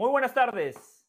Muy buenas tardes.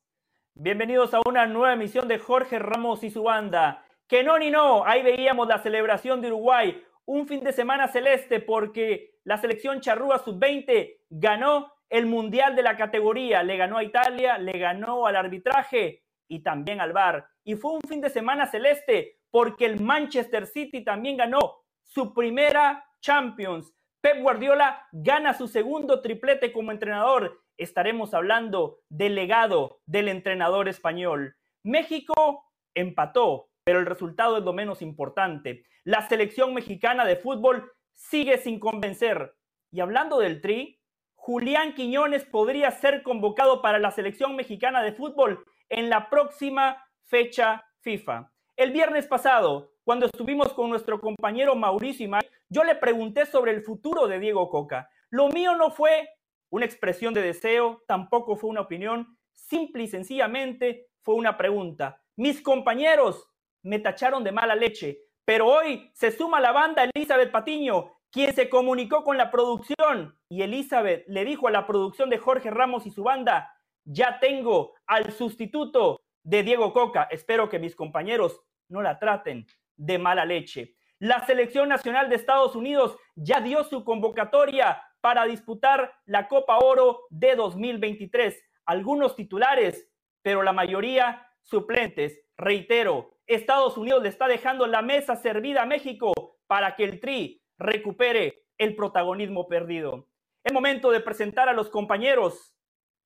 Bienvenidos a una nueva emisión de Jorge Ramos y su banda. Que no ni no, ahí veíamos la celebración de Uruguay. Un fin de semana celeste porque la selección charrúa sub-20 ganó el mundial de la categoría. Le ganó a Italia, le ganó al arbitraje y también al VAR. Y fue un fin de semana celeste porque el Manchester City también ganó su primera Champions. Pep Guardiola gana su segundo triplete como entrenador. Estaremos hablando del legado del entrenador español. México empató, pero el resultado es lo menos importante. La selección mexicana de fútbol sigue sin convencer. Y hablando del Tri, Julián Quiñones podría ser convocado para la selección mexicana de fútbol en la próxima fecha FIFA. El viernes pasado, cuando estuvimos con nuestro compañero Mauricio Imay, yo le pregunté sobre el futuro de Diego Coca. Lo mío no fue una expresión de deseo, tampoco fue una opinión, simple y sencillamente fue una pregunta. Mis compañeros me tacharon de mala leche, pero hoy se suma la banda Elizabeth Patiño, quien se comunicó con la producción y Elizabeth le dijo a la producción de Jorge Ramos y su banda, ya tengo al sustituto de Diego Coca. Espero que mis compañeros no la traten de mala leche. La selección nacional de Estados Unidos ya dio su convocatoria para disputar la Copa Oro de 2023. Algunos titulares, pero la mayoría suplentes. Reitero, Estados Unidos le está dejando la mesa servida a México para que el Tri recupere el protagonismo perdido. Es momento de presentar a los compañeros,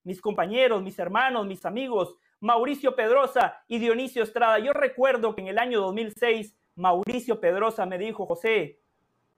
mis compañeros, mis hermanos, mis amigos, Mauricio Pedrosa y Dionisio Estrada. Yo recuerdo que en el año 2006 Mauricio Pedrosa me dijo, José,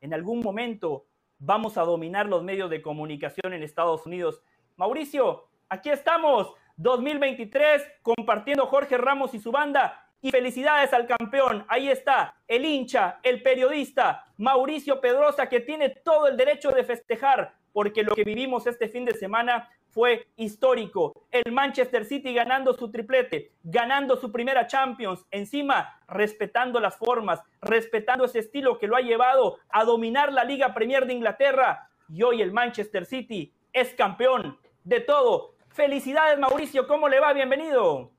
en algún momento vamos a dominar los medios de comunicación en Estados Unidos. Mauricio, aquí estamos, 2023, compartiendo Jorge Ramos y su banda. Y felicidades al campeón. Ahí está, el hincha, el periodista, Mauricio Pedrosa, que tiene todo el derecho de festejar, porque lo que vivimos este fin de semana fue histórico. El Manchester City ganando su triplete, ganando su primera Champions, encima respetando las formas, respetando ese estilo que lo ha llevado a dominar la Liga Premier de Inglaterra. Y hoy el Manchester City es campeón de todo. Felicidades Mauricio, ¿cómo le va? Bienvenido.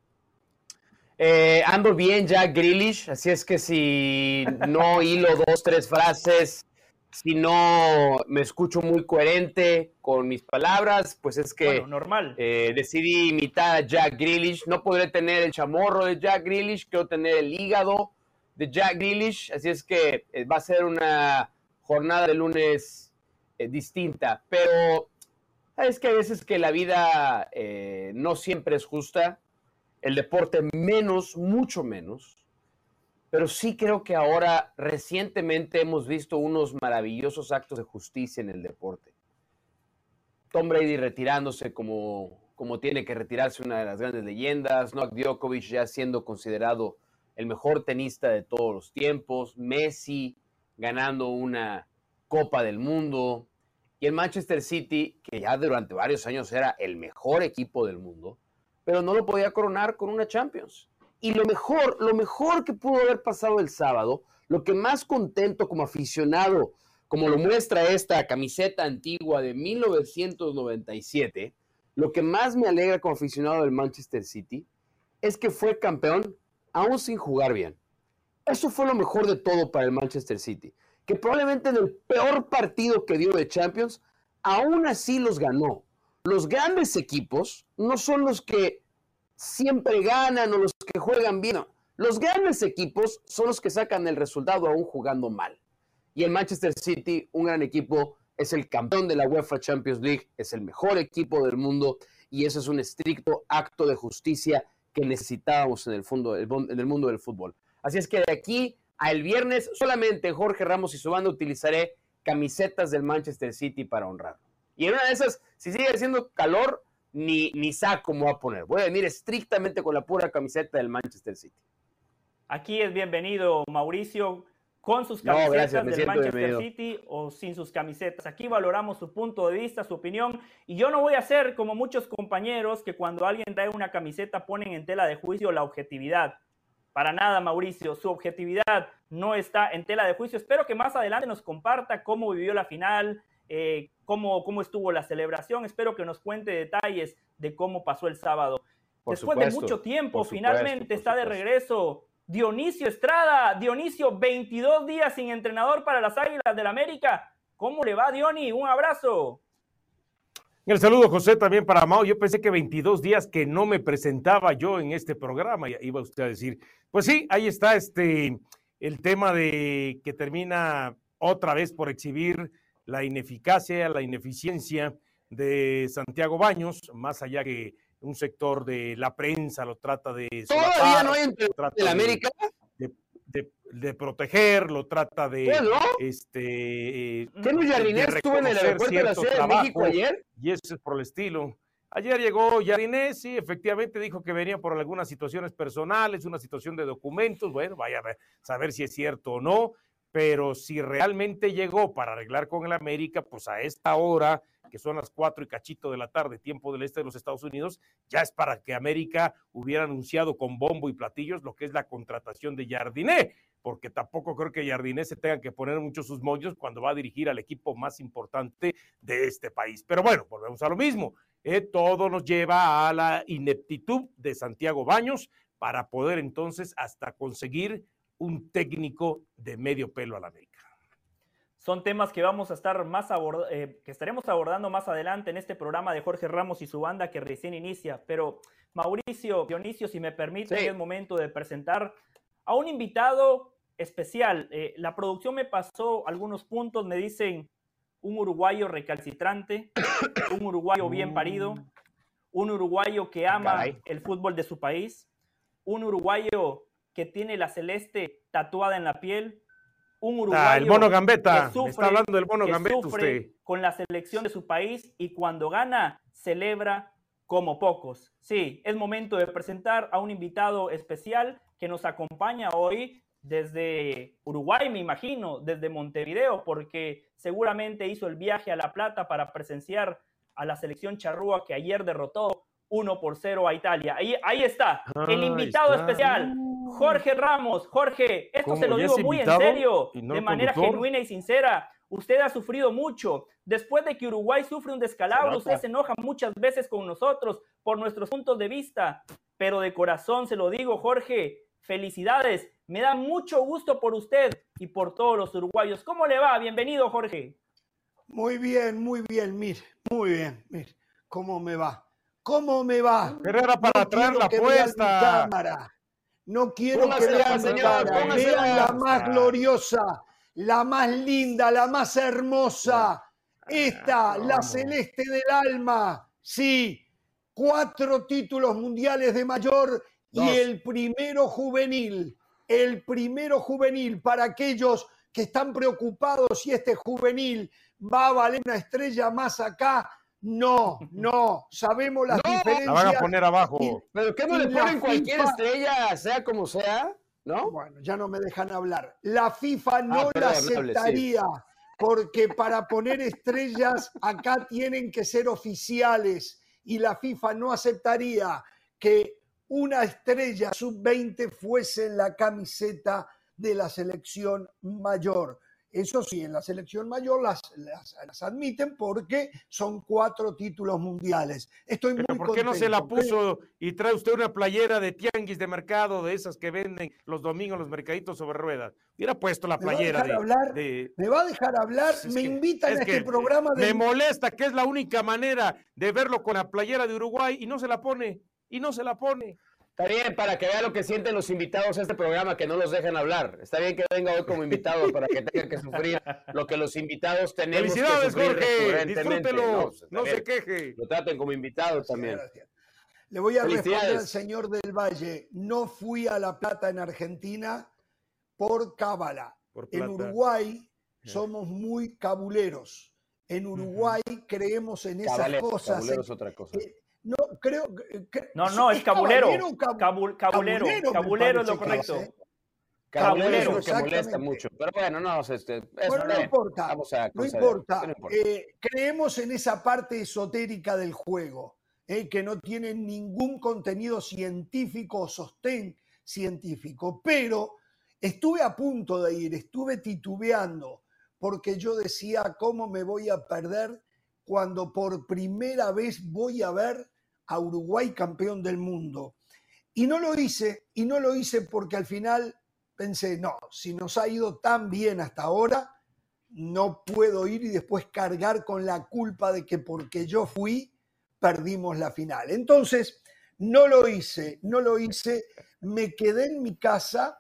Eh, ando bien, Jack Grealish, así es que si no hilo dos, tres frases si no me escucho muy coherente con mis palabras, pues es que normal. Eh, decidí imitar a Jack Grealish. No podré tener el chamorro de Jack Grealish, quiero tener el hígado de Jack Grealish. Así es que eh, va a ser una jornada de lunes eh, distinta. Pero sabes que a veces que la vida no siempre es justa, el deporte menos, mucho menos pero sí creo que ahora recientemente hemos visto unos maravillosos actos de justicia en el deporte. Tom Brady retirándose como, como tiene que retirarse una de las grandes leyendas, Novak Djokovic ya siendo considerado el mejor tenista de todos los tiempos, Messi ganando una Copa del Mundo y el Manchester City, que ya durante varios años era el mejor equipo del mundo, pero no lo podía coronar con una Champions. Y lo mejor, lo mejor que pudo haber pasado el sábado, lo que más contento como aficionado, como lo muestra esta camiseta antigua de 1997, lo que más me alegra como aficionado del Manchester City es que fue campeón aún sin jugar bien. Eso fue lo mejor de todo para el Manchester City, que probablemente en el peor partido que dio de Champions, aún así los ganó. Los grandes equipos no son los que siempre ganan o los que juegan bien. Los grandes equipos son los que sacan el resultado aún jugando mal. Y el Manchester City, un gran equipo, es el campeón de la UEFA Champions League, es el mejor equipo del mundo y eso es un estricto acto de justicia que necesitábamos en el, en el mundo del fútbol. Así es que de aquí a el viernes solamente Jorge Ramos y su banda utilizaré camisetas del Manchester City para honrarlo. Y en una de esas, si sigue haciendo calor, ni, ni saco me voy a poner. Voy a venir estrictamente con la pura camiseta del Manchester City. Aquí es bienvenido Mauricio con sus camisetas del Manchester City o sin sus camisetas. Aquí valoramos su punto de vista, su opinión. Y yo no voy a ser como muchos compañeros que cuando alguien trae una camiseta ponen en tela de juicio la objetividad. Para nada, Mauricio, su objetividad no está en tela de juicio. Espero que más adelante nos comparta cómo vivió la final, eh, cómo, cómo estuvo la celebración. Espero que nos cuente detalles de cómo pasó el sábado. Después de mucho tiempo, finalmente está de regreso Dionisio Estrada. Dionisio, 22 días sin entrenador para las Águilas del América. ¿Cómo le va, Diony? Un abrazo. El saludo, José, también para Mao. Yo pensé que 22 días que no me presentaba yo en este programa, iba usted a decir. Pues sí, ahí está este, el tema de que termina otra vez por exhibir la ineficacia, la ineficiencia de Santiago Baños, más allá que un sector de la prensa lo trata de... Todavía no hay de América. De, proteger, lo trata de... ¿Qué, no? Este, ¿Qué no Jardinés estuvo en el aeropuerto de la Ciudad de México ayer? Y eso es por el estilo. Ayer llegó Jardinés y efectivamente dijo que venía por algunas situaciones personales, una situación de documentos. Bueno, vaya a saber si es cierto o no, pero si realmente llegó para arreglar con el América, pues a esta hora que son las cuatro y cachito de la tarde, tiempo del este de los Estados Unidos, ya es para que América hubiera anunciado con bombo y platillos lo que es la contratación de Jardiné, porque tampoco creo que Jardiné se tenga que poner mucho sus moños cuando va a dirigir al equipo más importante de este país. Pero bueno, volvemos a lo mismo. Eh, todo nos lleva a la ineptitud de Santiago Baños para poder entonces hasta conseguir un técnico de medio pelo a la América son temas que vamos a estar más eh, que estaremos abordando más adelante en este programa de Jorge Ramos y su banda que recién inicia. Pero Mauricio, Dionisio, si me permite, es el momento de presentar a un invitado especial. Eh, la producción me pasó algunos puntos, me dicen un uruguayo recalcitrante, un uruguayo bien parido, un uruguayo que ama el fútbol de su país, un uruguayo que tiene la celeste tatuada en la piel, un ah, uruguayo el mono Gambetta. está hablando del mono Gambetta usted. Con la selección de su país y cuando gana, celebra como pocos. Sí, es momento de presentar a un invitado especial que nos acompaña hoy desde Uruguay, me imagino, desde Montevideo, porque seguramente hizo el viaje a La Plata para presenciar a la selección charrúa que ayer derrotó 1 por 0 a Italia. Ahí, ahí está, el invitado especial, Jorge Ramos. Jorge, esto se lo digo muy en serio, de manera genuina y sincera. Usted ha sufrido mucho. Después de que Uruguay sufre un descalabro, usted se enoja muchas veces con nosotros por nuestros puntos de vista. Pero de corazón se lo digo, Jorge, felicidades. Me da mucho gusto por usted y por todos los uruguayos. ¿Cómo le va? Bienvenido, Jorge. Muy bien, muy bien, mir, muy bien, mir. ¿Cómo me va? ¿Cómo me va? Pero era para traer la puesta. No quiero que vean mi cara. Vean la más gloriosa, la más linda, la más hermosa. Esta, la celeste del alma. Sí, cuatro títulos mundiales de mayor y el primero juvenil. El primero juvenil para aquellos que están preocupados si este juvenil va a valer una estrella más acá no, no, sabemos las diferencias. La van a poner abajo. Pero ¿qué no le ponen cualquier estrella, sea como sea? ¿No? Bueno, ya no me dejan hablar. La FIFA ah, no la aceptaría. Porque para poner estrellas acá tienen que ser oficiales y la FIFA no aceptaría que una estrella sub-20 fuese en la camiseta de la selección mayor. Eso sí, en la selección mayor las, las, admiten porque son cuatro títulos mundiales. Estoy muy ¿Por qué no se la puso y trae usted una playera de tianguis de mercado, de esas que venden los domingos los mercaditos sobre ruedas? Hubiera puesto la playera ¿Me va de, ¿Me va a dejar hablar? me invitan a este programa de... Me molesta que es la única manera de verlo con la playera de Uruguay y no se la pone. Y no se la pone. Está bien, para que vea lo que sienten los invitados a este programa, que no los dejen hablar. Está bien que venga hoy como invitado para que tengan que sufrir lo que los invitados tenemos Felicidades, que Jorge. Disfrútelo. No, se queje. Lo traten como invitado también. Le voy a responder al señor del Valle. No fui a La Plata en Argentina por cábala. en Uruguay somos muy cabuleros. En Uruguay creemos en esas cosas. Cabulero es otra cosa. No, creo no, no, es cabulero. cabulero, cabulero, es lo correcto. ¿eh? Cabulero, que molesta mucho. Pero bueno, no, este, bueno, no, importa, no, importa. Eh, creemos en esa parte esotérica del juego, eh, que no tiene ningún contenido científico o sostén científico. Pero estuve a punto de ir, estuve titubeando, porque yo decía, ¿cómo me voy a perder cuando por primera vez voy a ver a Uruguay campeón del mundo? Y no lo hice, y no lo hice porque al final pensé, no, si nos ha ido tan bien hasta ahora, no puedo ir y después cargar con la culpa de que porque yo fui, perdimos la final. Entonces, no lo hice, no lo hice, me quedé en mi casa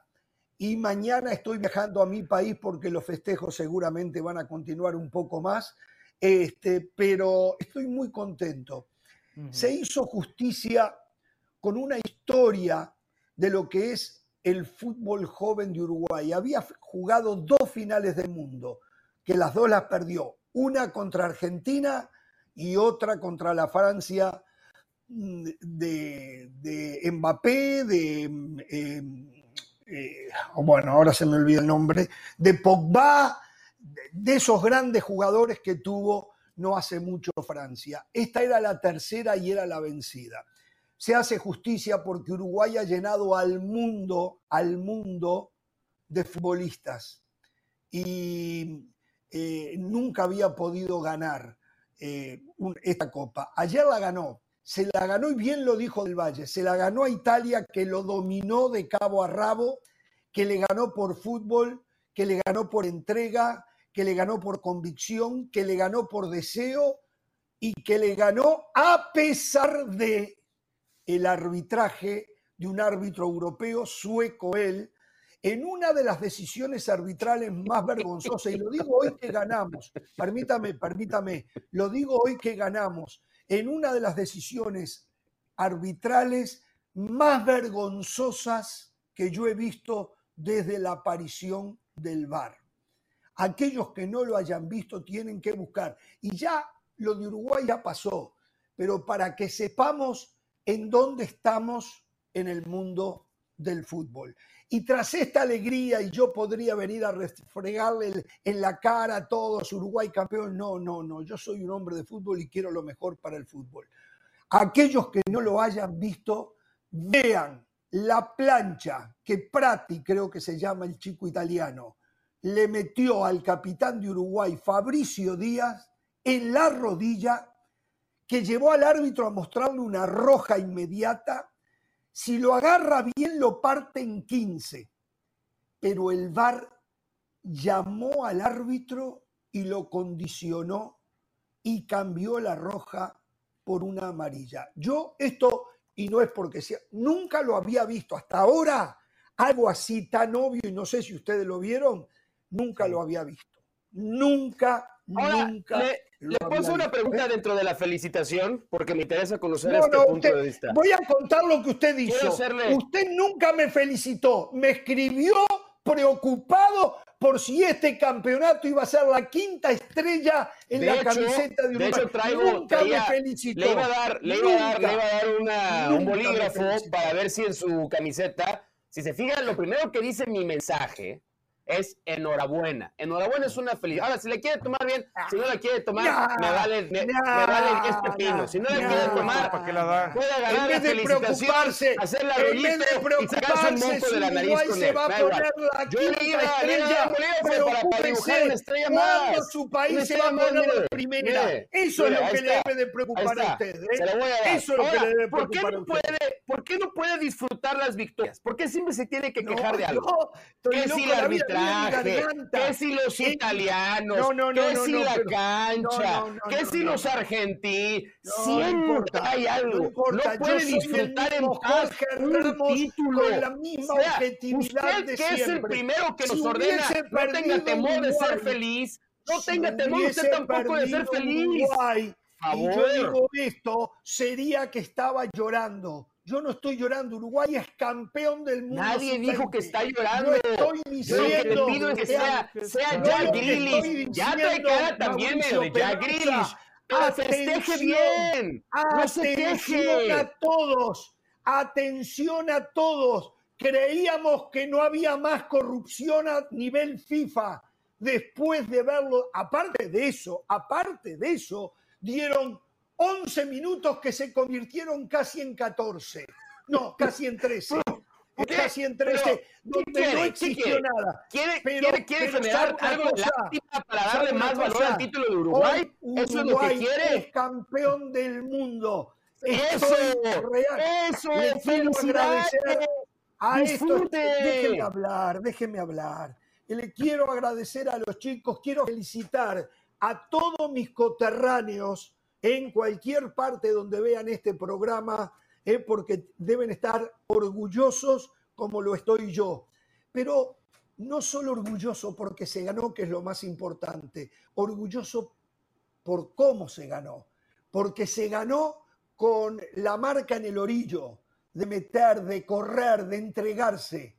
y mañana estoy viajando a mi país porque los festejos seguramente van a continuar un poco más, este, pero estoy muy contento. Se hizo justicia con una historia de lo que es el fútbol joven de Uruguay. Había jugado dos finales del mundo, que las dos las perdió, una contra Argentina y otra contra la Francia mm, de, Mbappé, de, em, eh, bueno, ahora se me olvida el nombre, de Pogba, de esos grandes jugadores que tuvo no hace mucho Francia. Esta era la tercera y era la vencida. Se hace justicia porque Uruguay ha llenado al mundo, al mundo de futbolistas y eh, nunca había podido ganar eh, esta copa. Ayer la ganó, se la ganó y bien lo dijo del Valle, se la ganó a Italia que lo dominó de cabo a rabo, que le ganó por fútbol, que le ganó por entrega, que le ganó por convicción, que le ganó por deseo y que le ganó a pesar de el arbitraje de un árbitro europeo, sueco él, en una de las decisiones arbitrales más vergonzosas, y lo digo hoy que ganamos, permítame, permítame, lo digo hoy que ganamos, en una de las decisiones arbitrales más vergonzosas que yo he visto desde la aparición del VAR. Aquellos que no lo hayan visto tienen que buscar. Y ya lo de Uruguay ya pasó, pero para que sepamos en dónde estamos en el mundo del fútbol. Y tras esta alegría, y yo podría venir a refregarle en la cara a todos, Uruguay campeón, no, no, no, yo soy un hombre de fútbol y quiero lo mejor para el fútbol. Aquellos que no lo hayan visto, vean la plancha que Prati, creo que se llama el chico italiano, le metió al capitán de Uruguay, Fabricio Díaz, en la rodilla, que llevó al árbitro a mostrarle una roja inmediata si lo agarra bien, lo parte en 15. Pero el VAR llamó al árbitro y lo condicionó y cambió la roja por una amarilla. Yo esto, y no es porque sea, nunca lo había visto hasta ahora, algo así tan obvio, y no sé si ustedes lo vieron, nunca lo había visto. Nunca, nunca. Le puedo hacer una pregunta dentro de la felicitación, porque me interesa conocer este punto de vista. Voy a contar lo que usted hizo. Usted nunca me felicitó, me escribió preocupado por si este campeonato iba a ser la quinta estrella en la camiseta de Uruguay. De hecho, traigo, nunca me felicitó. Le iba a dar, le iba a dar, le iba a dar un bolígrafo para ver si en su camiseta, si se fijan, lo primero que dice mi mensaje es enhorabuena. Enhorabuena es una felicidad. Ahora, si le quiere tomar bien, si no la quiere tomar, me vale, me, vale este pino. Si no la quiere tomar, ¿para qué la da? puede agarrar la felicitación, hacer la rollito y sacarse un monto de la nariz con él. Yo le iba, le iba para, para dibujar una estrella más. su país se va a poner la primera. Eso es lo que le debe de preocupar a usted. ¿eh? Eso es lo que le debe preocupar a usted. ¿Por qué no puede disfrutar las victorias? ¿Por qué siempre se tiene que quejar de algo? ¿Qué si la arbitraje? ¿Qué si los italianos? ¿Qué si la cancha? ¿Qué si los argentinos? Siempre hay algo. No, puede disfrutar en paz un título. Con la misma objetividad usted que es el primero que nos ordena, no tenga temor de ser feliz. No tenga temor usted tampoco de ser feliz. Y yo digo esto, sería que estaba llorando yo no estoy llorando. Uruguay es campeón del mundo. Nadie dijo que está llorando. No estoy diciendo. Lo que te pido es que sea, sea Jack Grealish. Ya trae cara también de Jack Grealish. Festeje bien. No se queje. a todos. Atención a todos. Creíamos que no había más corrupción a nivel FIFA. Después de verlo, aparte de eso, aparte de eso, dieron 11 minutos que se convirtieron casi en 14. No, casi en 13. casi en 13, donde no existió nada. ¿Quiere, quiere, quiere generar algo lástima para darle más valor al título de Uruguay? ¿Eso es lo que quiere? es campeón del mundo. Eso, real. eso, Le quiero agradecer a esto. Déjenme hablar, déjenme hablar. Le quiero agradecer a los chicos, quiero felicitar a todos mis coterráneos en cualquier parte donde vean este programa, eh, porque deben estar orgullosos como lo estoy yo. Pero no solo orgulloso porque se ganó, que es lo más importante, orgulloso por cómo se ganó, porque se ganó con la marca en el orillo, de meter, de correr, de entregarse,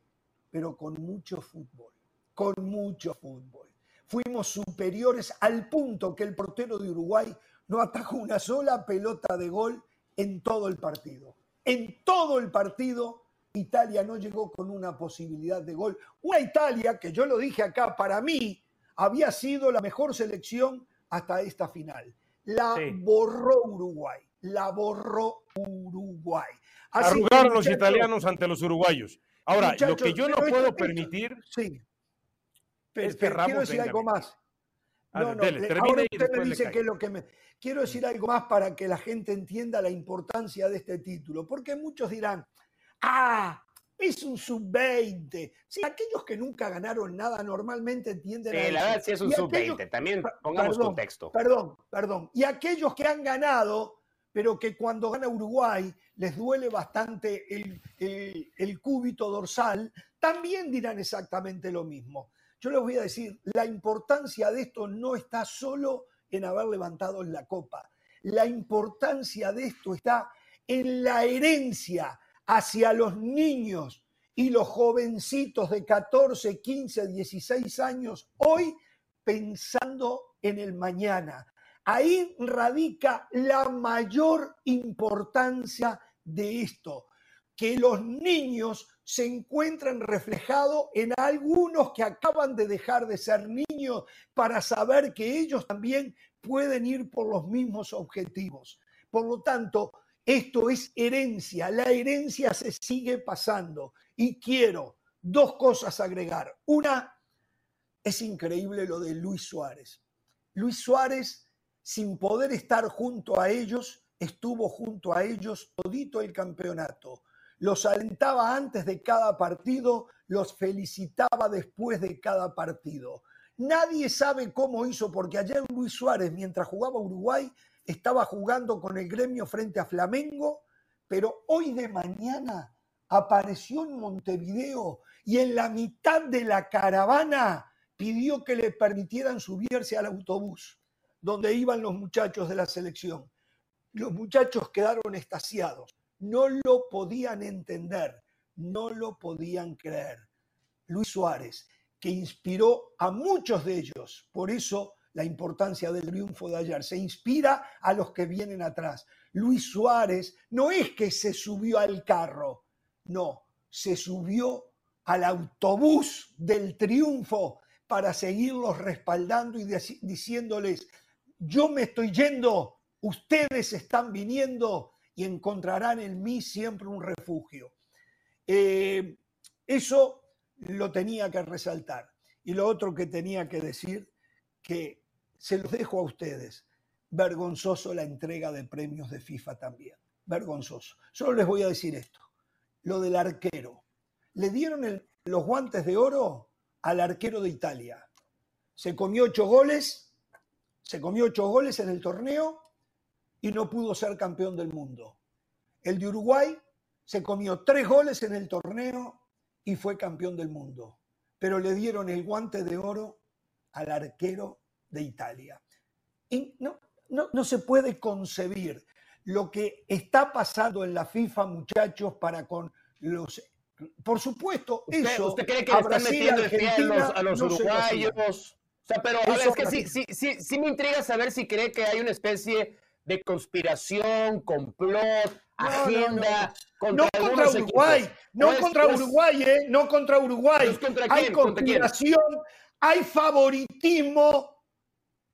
pero con mucho fútbol, con mucho fútbol. Fuimos superiores al punto que el portero de Uruguay no atajó una sola pelota de gol en todo el partido. En todo el partido, Italia no llegó con una posibilidad de gol. Una Italia que yo lo dije acá, para mí había sido la mejor selección hasta esta final. La borró Uruguay, la borró Uruguay. Arrugaron los italianos ante los uruguayos. Ahora, lo que yo no puedo permitir sí. es que Ramos quiero decir algo más. No, no, ahora usted me dice que es lo que me... Quiero decir algo más para que la gente entienda la importancia de este título, porque muchos dirán, ah, es un sub-20. Sí, aquellos que nunca ganaron nada normalmente entienden. Sí, la verdad sí es un sub-20, también pongamos contexto. Perdón, perdón. Y aquellos que han ganado, pero que cuando gana Uruguay les duele bastante el, el, el cúbito dorsal, también dirán exactamente lo mismo. Yo les voy a decir, la importancia de esto no está solo en haber levantado la copa. La importancia de esto está en la herencia hacia los niños y los jovencitos de 14, 15, 16 años hoy pensando en el mañana. Ahí radica la mayor importancia de esto, que los niños se encuentran reflejados en algunos que acaban de dejar de ser niños para saber que ellos también pueden ir por los mismos objetivos. Por lo tanto, esto es herencia, la herencia se sigue pasando. Y quiero dos cosas agregar. Una, es increíble lo de Luis Suárez. Luis Suárez, sin poder estar junto a ellos, estuvo junto a ellos todito el campeonato los alentaba antes de cada partido, los felicitaba después de cada partido. Nadie sabe cómo hizo, porque ayer Luis Suárez, mientras jugaba Uruguay, estaba jugando con el gremio frente a Flamengo, pero hoy de mañana apareció en Montevideo y en la mitad de la caravana pidió que le permitieran subirse al autobús donde iban los muchachos de la selección. Los muchachos quedaron estasiados no lo podían entender, no lo podían creer. Luis Suárez, que inspiró a muchos de ellos, por eso la importancia del triunfo de ayer, se inspira a los que vienen atrás. Luis Suárez no es que se subió al carro, no, se subió al autobús del triunfo para seguirlos respaldando y diciéndoles, yo me estoy yendo, ustedes están viniendo y encontrarán en mí siempre un refugio. Eh, eso lo tenía que resaltar. Y lo otro que tenía que decir, que se los dejo a ustedes, vergonzoso la entrega de premios de FIFA también, vergonzoso. Solo les voy a decir esto, lo del arquero. Le dieron los guantes de oro al arquero de Italia. Se comió ocho goles, se comió ocho goles en el torneo y no pudo ser campeón del mundo. El de Uruguay se comió tres goles en el torneo y fue campeón del mundo, pero le dieron el guante de oro al arquero de Italia. Y no, no, se puede concebir lo que está pasando en la FIFA, muchachos, para con los por supuesto, eso. ¿Usted cree que le están metiendo el a los, uruguayos? o sea, pero es que sí, sí, sí, sí, me intriga saber si cree que hay una especie de conspiración, complot, agenda. No, contra, Uruguay, no contra Uruguay, ¿eh? No contra Uruguay. Hay conspiración, hay favoritismo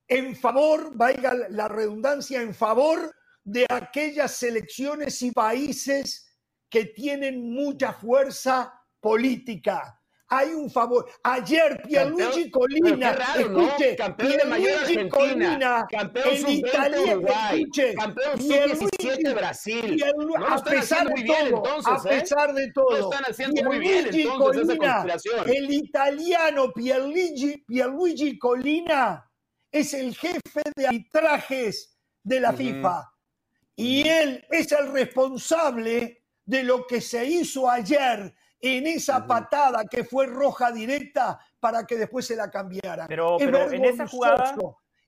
en favor, valga la redundancia, en favor de aquellas selecciones y países que tienen mucha fuerza política. Hay un favor. Ayer Pierluigi Colina, escuche, campeón de mayor Colina, campeón el italiano, escuche, campeón sub-17 Brasil. a pesar de todo, a ¿eh? pesar de todo, están haciendo muy bien entonces esa El italiano Pierluigi, Pierluigi Colina es el jefe de arbitrajes de la FIFA y él es el responsable de lo que se hizo ayer en esa patada que fue roja directa para que después se la cambiara. Pero, pero en esa jugada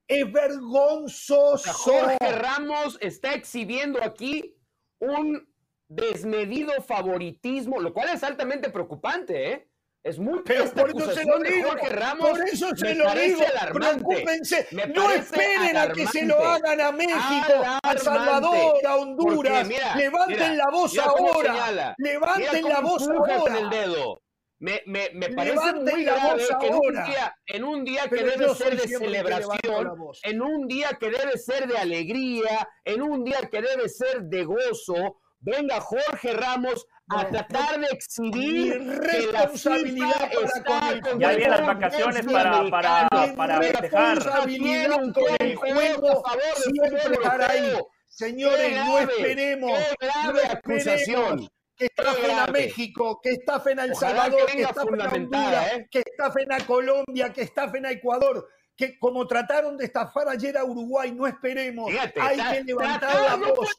es vergonzoso. Jorge Ramos está exhibiendo aquí un desmedido favoritismo, lo cual es altamente preocupante, ¿eh? Es muy Pero por eso se lo digo, Jorge Ramos por eso se lo digo. Preocúpense, no esperen a que se lo hagan a México, a Salvador, a Honduras. Levanten la voz ahora. Levanten la voz ahora. el dedo. Me, me, me parece muy grave que en un día, en un día que debe ser de celebración, en un día que debe ser de alegría, en un día que debe ser de gozo, venga Jorge Ramos a tratar de exhibir responsabilidad está con Ya vienen las vacaciones para, para, para festejar. con el juego siempre estar ahí. Señores, no esperemos. grave acusación que estafen a México, que estafen a El Salvador, que, que estafen a Honduras, ¿eh? que estafen a Colombia, que estafen a Ecuador, que como trataron de estafar ayer a Uruguay, no esperemos. Hay que levantar la voz.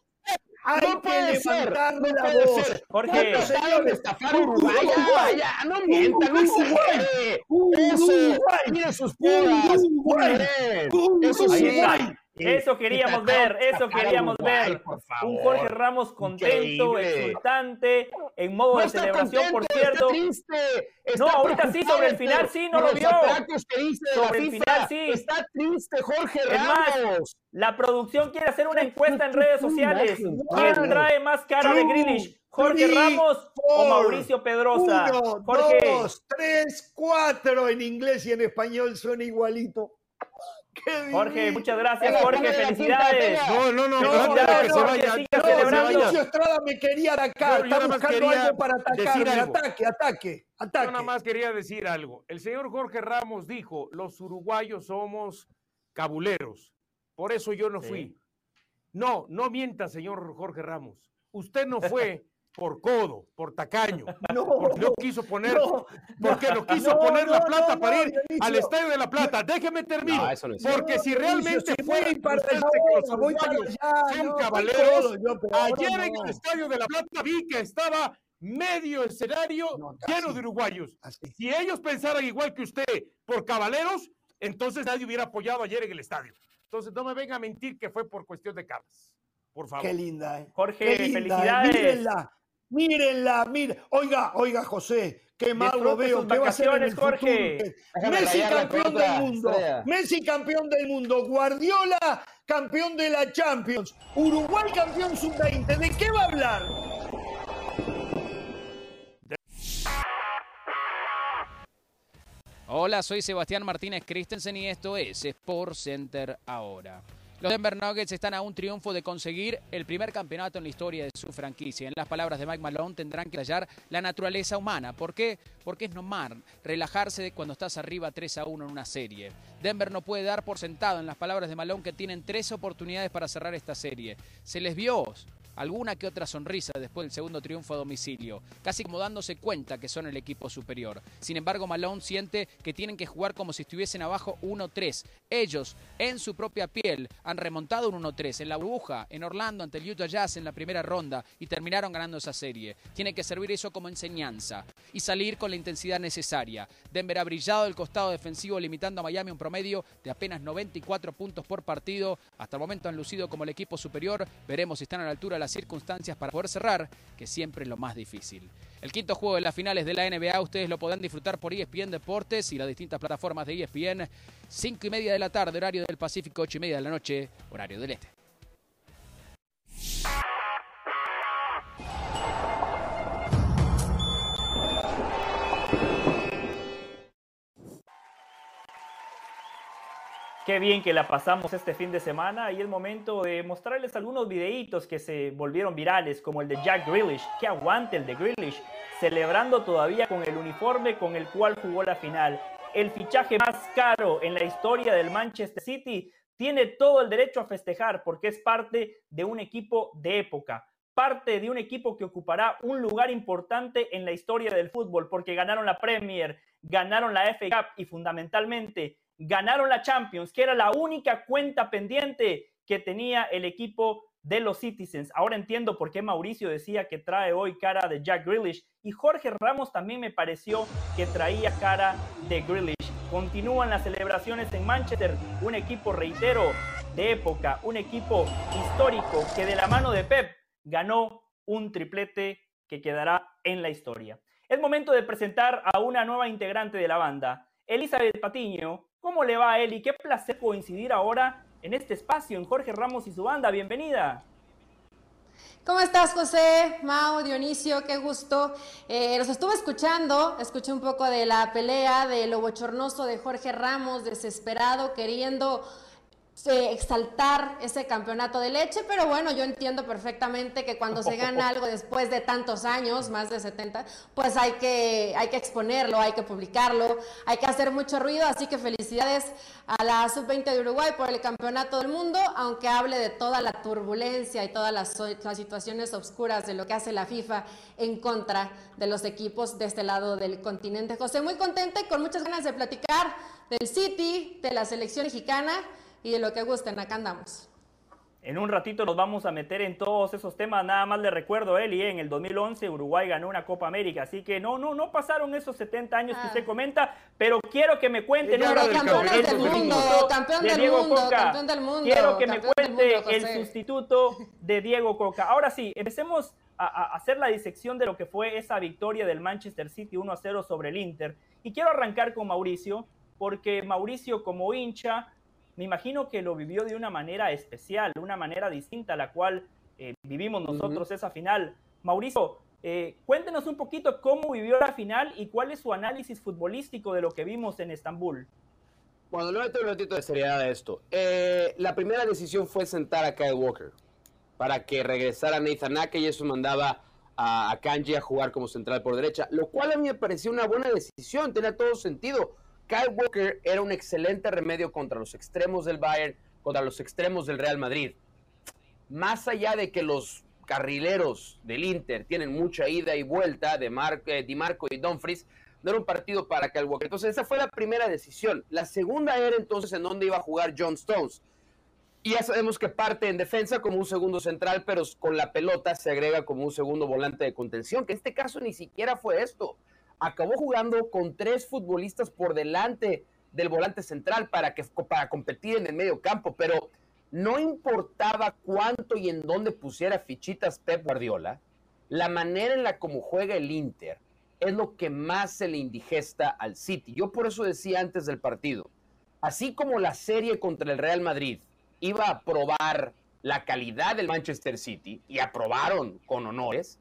Hay no que levantar ser, la no voz. Ser. Jorge, señores, estafar Uruguay, Uruguay, ya, no mientan, no exagere. Mire sus. Uruguay, Uruguay. Eso queríamos ver, eso queríamos ver. Un Jorge Ramos contento, exultante, en modo de celebración, por cierto. no, ahorita sí, sobre el final sí, no lo vio. Sobre el final sí. Está triste Jorge Ramos. la producción quiere hacer una encuesta en redes sociales. ¿Quién trae más cara de Grealish? Jorge Ramos o Mauricio Pedrosa. Uno, dos, tres, cuatro. En inglés y en español suena igualito. Jorge, muchas gracias, Jorge, felicidades. No, no, no, no, que se vaya. No, Estrada me quería atacar, está buscando algo para atacarme. Ataque, ataque, ataque. Yo nada más quería decir algo. El señor Jorge Ramos dijo, los uruguayos somos cabuleros, por eso yo no fui. No, no mienta, señor Jorge Ramos. Usted no fue por codo, por tacaño, no, porque no quiso poner, porque no quiso poner la plata para ir al Estadio de la Plata. Déjeme terminar, porque si realmente fue importante que los uruguayos son caballeros, ayer en el Estadio de la Plata vi que estaba medio escenario lleno de uruguayos. Si ellos pensaran igual que usted por caballeros, entonces nadie hubiera apoyado ayer en el estadio. Entonces no me venga a mentir que fue por cuestión de cabras. Por favor. Qué linda, ¿eh? Jorge, felicidades. Mírenla, miren. Oiga, oiga, José, qué mal lo veo. ¿Qué va a ser en el Jorge? Messi campeón del mundo. Messi campeón del mundo. Guardiola campeón de la Champions. Uruguay campeón sub-20. ¿De qué va a hablar? Hola, soy Sebastián Martínez Christensen y esto es Sport Center ahora. Los Denver Nuggets están a un triunfo de conseguir el primer campeonato en la historia de su franquicia. En las palabras de Mike Malone, tendrán que hallar la naturaleza humana. ¿Por qué? Porque es normal relajarse cuando estás arriba 3 a 1 en una serie. Denver no puede dar por sentado, en las palabras de Malone, que tienen tres oportunidades para cerrar esta serie. Se les vio alguna que otra sonrisa después del segundo triunfo a domicilio, casi como dándose cuenta que son el equipo superior. Sin embargo, Malone siente que tienen que jugar como si estuviesen abajo 1-3. Ellos, en su propia piel, han remontado un 1-3 en la burbuja, en Orlando, ante el Utah Jazz en la primera ronda y terminaron ganando esa serie. Tiene que servir eso como enseñanza y salir con la intensidad necesaria. Denver ha brillado del costado defensivo, limitando a Miami un promedio de apenas 94 puntos por partido. Hasta el momento han lucido como el equipo superior. Veremos si están a la altura de las circunstancias para poder cerrar, que siempre es lo más difícil. El quinto juego de las finales de la NBA, ustedes lo podrán disfrutar por ESPN Deportes y las distintas plataformas de ESPN. 5 y media de la tarde, horario del Pacífico, 8 y media de la noche, horario del Este. Qué bien que la pasamos este fin de semana y es momento de mostrarles algunos videitos que se volvieron virales, como el de Jack Grealish. Que aguante el de Grealish. celebrando todavía con el uniforme con el cual jugó la final. El fichaje más caro en la historia del Manchester City tiene todo el derecho a festejar porque es parte de un equipo de época, parte de un equipo que ocupará un lugar importante en la historia del fútbol porque ganaron la Premier, ganaron la FA Cup y fundamentalmente ganaron la Champions, que era la única cuenta pendiente que tenía el equipo de los Citizens. Ahora entiendo por qué Mauricio decía que trae hoy cara de Jack Grealish y Jorge Ramos también me pareció que traía cara de Grealish. Continúan las celebraciones en Manchester, un equipo, reitero, de época, un equipo histórico que de la mano de Pep ganó un triplete que quedará en la historia. Es momento de presentar a una nueva integrante de la banda, Elizabeth Patiño. ¿Cómo le va a él y qué placer coincidir ahora en este espacio en Jorge Ramos y su banda. Bienvenida. ¿Cómo estás, José? Mau, Dionisio, qué gusto. Eh, los estuve escuchando, escuché un poco de la pelea, de lo bochornoso de Jorge Ramos, desesperado, queriendo exaltar ese campeonato de leche, pero bueno, yo entiendo perfectamente que cuando se gana algo después de tantos años, más de 70, pues hay que, hay que exponerlo, hay que publicarlo, hay que hacer mucho ruido, así que felicidades a la Sub-20 de Uruguay por el campeonato del mundo, aunque hable de toda la turbulencia y todas las, las situaciones oscuras de lo que hace la FIFA en contra de los equipos de este lado del continente. José, muy contenta y con muchas ganas de platicar del City, de la selección mexicana y de lo que gusten, acá andamos. En un ratito nos vamos a meter en todos esos temas. Nada más le recuerdo, Eli, en el 2011 Uruguay ganó una Copa América. Así que no, no, no pasaron esos 70 años que usted ah. comenta, pero quiero que me cuente. No, campeón del mundo, campeón del mundo, campeón del mundo. Quiero que me cuente el sustituto de Diego Coca. Ahora sí, empecemos a, a, hacer la disección de lo que fue esa victoria del Manchester City 1 a 0 sobre el Inter. Y quiero arrancar con Mauricio, porque Mauricio como hincha me imagino que lo vivió de una manera especial, una manera distinta a la cual eh, vivimos nosotros esa final. Mauricio, eh, cuéntenos un poquito cómo vivió la final y cuál es su análisis futbolístico de lo que vimos en Estambul. Bueno, le meto un ratito de seriedad a esto. Eh, la primera decisión fue sentar a Kyle Walker para que regresara Nathan Ake y eso mandaba a, a Kanji a jugar como central por derecha, lo cual a mí me pareció una buena decisión, tenía todo sentido Kyle Walker era un excelente remedio contra los extremos del Bayern, contra los extremos del Real Madrid. Más allá de que los carrileros del Inter tienen mucha ida y vuelta de eh, Di Marco y Dumfries, no era un partido para Kyle Walker. Entonces esa fue la primera decisión. La segunda era entonces en dónde iba a jugar John Stones. Y ya sabemos que parte en defensa como un segundo central, pero con la pelota se agrega como un segundo volante de contención, que en este caso ni siquiera fue esto acabó jugando con tres futbolistas por delante del volante central para, que, para competir en el medio campo, pero no importaba cuánto y en dónde pusiera fichitas Pep Guardiola, la manera en la como juega el Inter es lo que más se le indigesta al City. Yo por eso decía antes del partido, así como la serie contra el Real Madrid iba a probar la calidad del Manchester City y aprobaron con honores,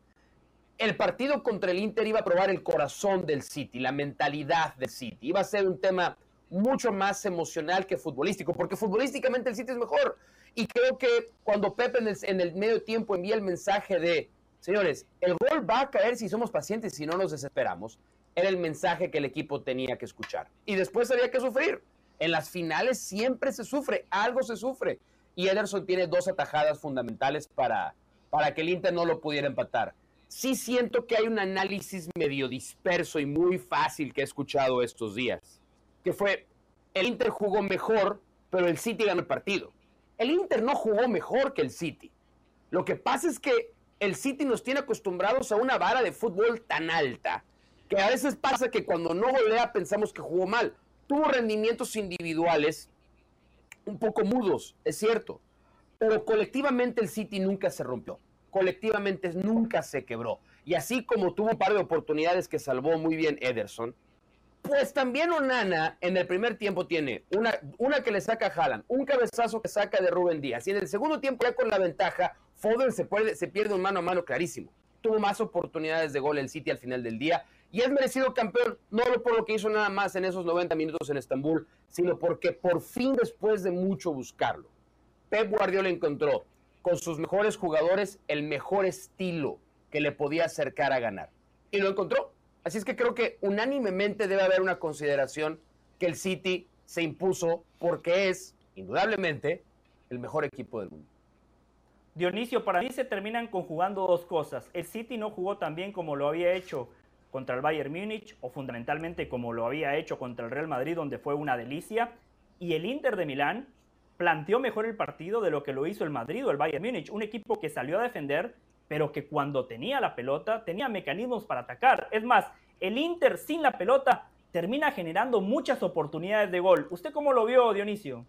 el partido contra el Inter iba a probar el corazón del City, la mentalidad del City. Iba a ser un tema mucho más emocional que futbolístico, porque futbolísticamente el City es mejor. Y creo que cuando Pepe en el, medio tiempo envía el mensaje de, señores, el gol va a caer si somos pacientes, si no nos desesperamos, era el mensaje que el equipo tenía que escuchar. Y después había que sufrir. En las finales siempre se sufre, algo se sufre. Y Ederson tiene dos atajadas fundamentales para, para que el Inter no lo pudiera empatar sí siento que hay un análisis medio disperso y muy fácil que he escuchado estos días, que fue, el Inter jugó mejor, pero el City ganó el partido. El Inter no jugó mejor que el City. Lo que pasa es que el City nos tiene acostumbrados a una vara de fútbol tan alta, que a veces pasa que cuando no golea pensamos que jugó mal. Tuvo rendimientos individuales un poco mudos, es cierto, pero colectivamente el City nunca se rompió colectivamente nunca se quebró. Y así como tuvo un par de oportunidades que salvó muy bien Ederson, pues también Onana en el primer tiempo tiene una, una que le saca a Haaland, un cabezazo que saca de Rubén Díaz. Y en el segundo tiempo, ya con la ventaja, Foden se, puede, se pierde un mano a mano clarísimo. Tuvo más oportunidades de gol el City al final del día. Y es merecido campeón, no por lo que hizo nada más en esos 90 minutos en Estambul, sino porque por fin, después de mucho buscarlo, Pep Guardiola encontró con sus mejores jugadores el mejor estilo que le podía acercar a ganar. y lo encontró. Así es que creo que unánimemente debe haber una consideración que el City se impuso porque es, indudablemente, el mejor equipo del mundo. Dionisio, para mí se terminan conjugando dos cosas. El City no jugó tan bien como lo había hecho contra el Bayern Múnich o fundamentalmente como lo había hecho contra el Real Madrid, donde fue una delicia. Y el Inter de Milán planteó mejor el partido de lo que lo hizo el Madrid o el Bayern Múnich, un equipo que salió a defender, pero que cuando tenía la pelota tenía mecanismos para atacar. Es más, el Inter sin la pelota termina generando muchas oportunidades de gol. ¿Usted cómo lo vio, Dionisio?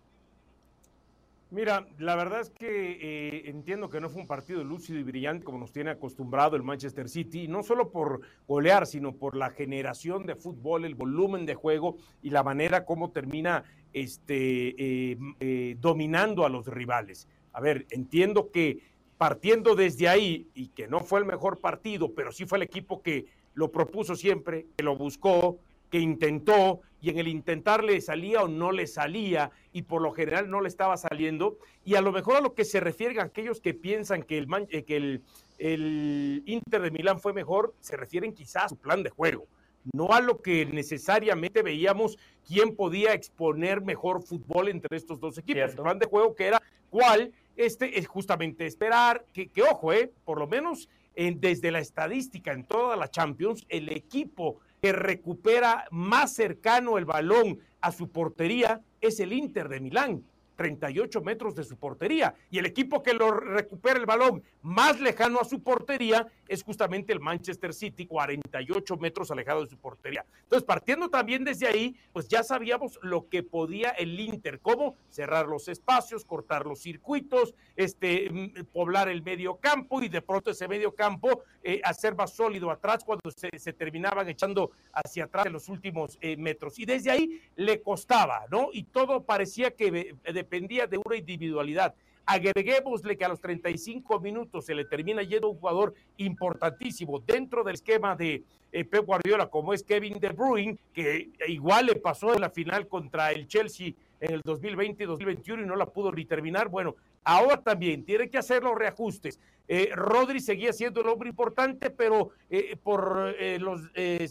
Mira, la verdad es que eh, entiendo que no fue un partido lúcido y brillante como nos tiene acostumbrado el Manchester City, no solo por golear, sino por la generación de fútbol, el volumen de juego y la manera como termina este, eh, eh, dominando a los rivales. A ver, entiendo que partiendo desde ahí y que no fue el mejor partido, pero sí fue el equipo que lo propuso siempre, que lo buscó, que intentó y en el intentar le salía o no le salía y por lo general no le estaba saliendo. Y a lo mejor a lo que se refieren aquellos que piensan que el, eh, que el, el Inter de Milán fue mejor, se refieren quizás a su plan de juego, no a lo que necesariamente veíamos quién podía exponer mejor fútbol entre estos dos equipos. El plan de juego que era cuál, este es justamente esperar, que, que ojo, eh, por lo menos desde la estadística en toda la Champions, el equipo que recupera más cercano el balón a su portería es el Inter de Milán. 38 metros de su portería. Y el equipo que lo recupera el balón más lejano a su portería es justamente el Manchester City, 48 metros alejado de su portería. Entonces, partiendo también desde ahí, pues ya sabíamos lo que podía el Inter, cómo cerrar los espacios, cortar los circuitos, este, mm, poblar el medio campo y de pronto ese medio campo eh, hacer más sólido atrás cuando se, terminaban echando hacia atrás en los últimos eh, metros. Y desde ahí le costaba, ¿no? Y todo parecía que de dependía de una individualidad. Agreguémosle que a los 35 minutos se le termina yendo un jugador importantísimo dentro del esquema de eh, Pep Guardiola, como es Kevin De Bruyne, que igual le pasó en la final contra el Chelsea en el 2020 y 2021 y no la pudo ni terminar. Bueno, ahora también tiene que hacer los reajustes. Eh, Rodri seguía siendo el hombre importante, pero eh, por eh, los,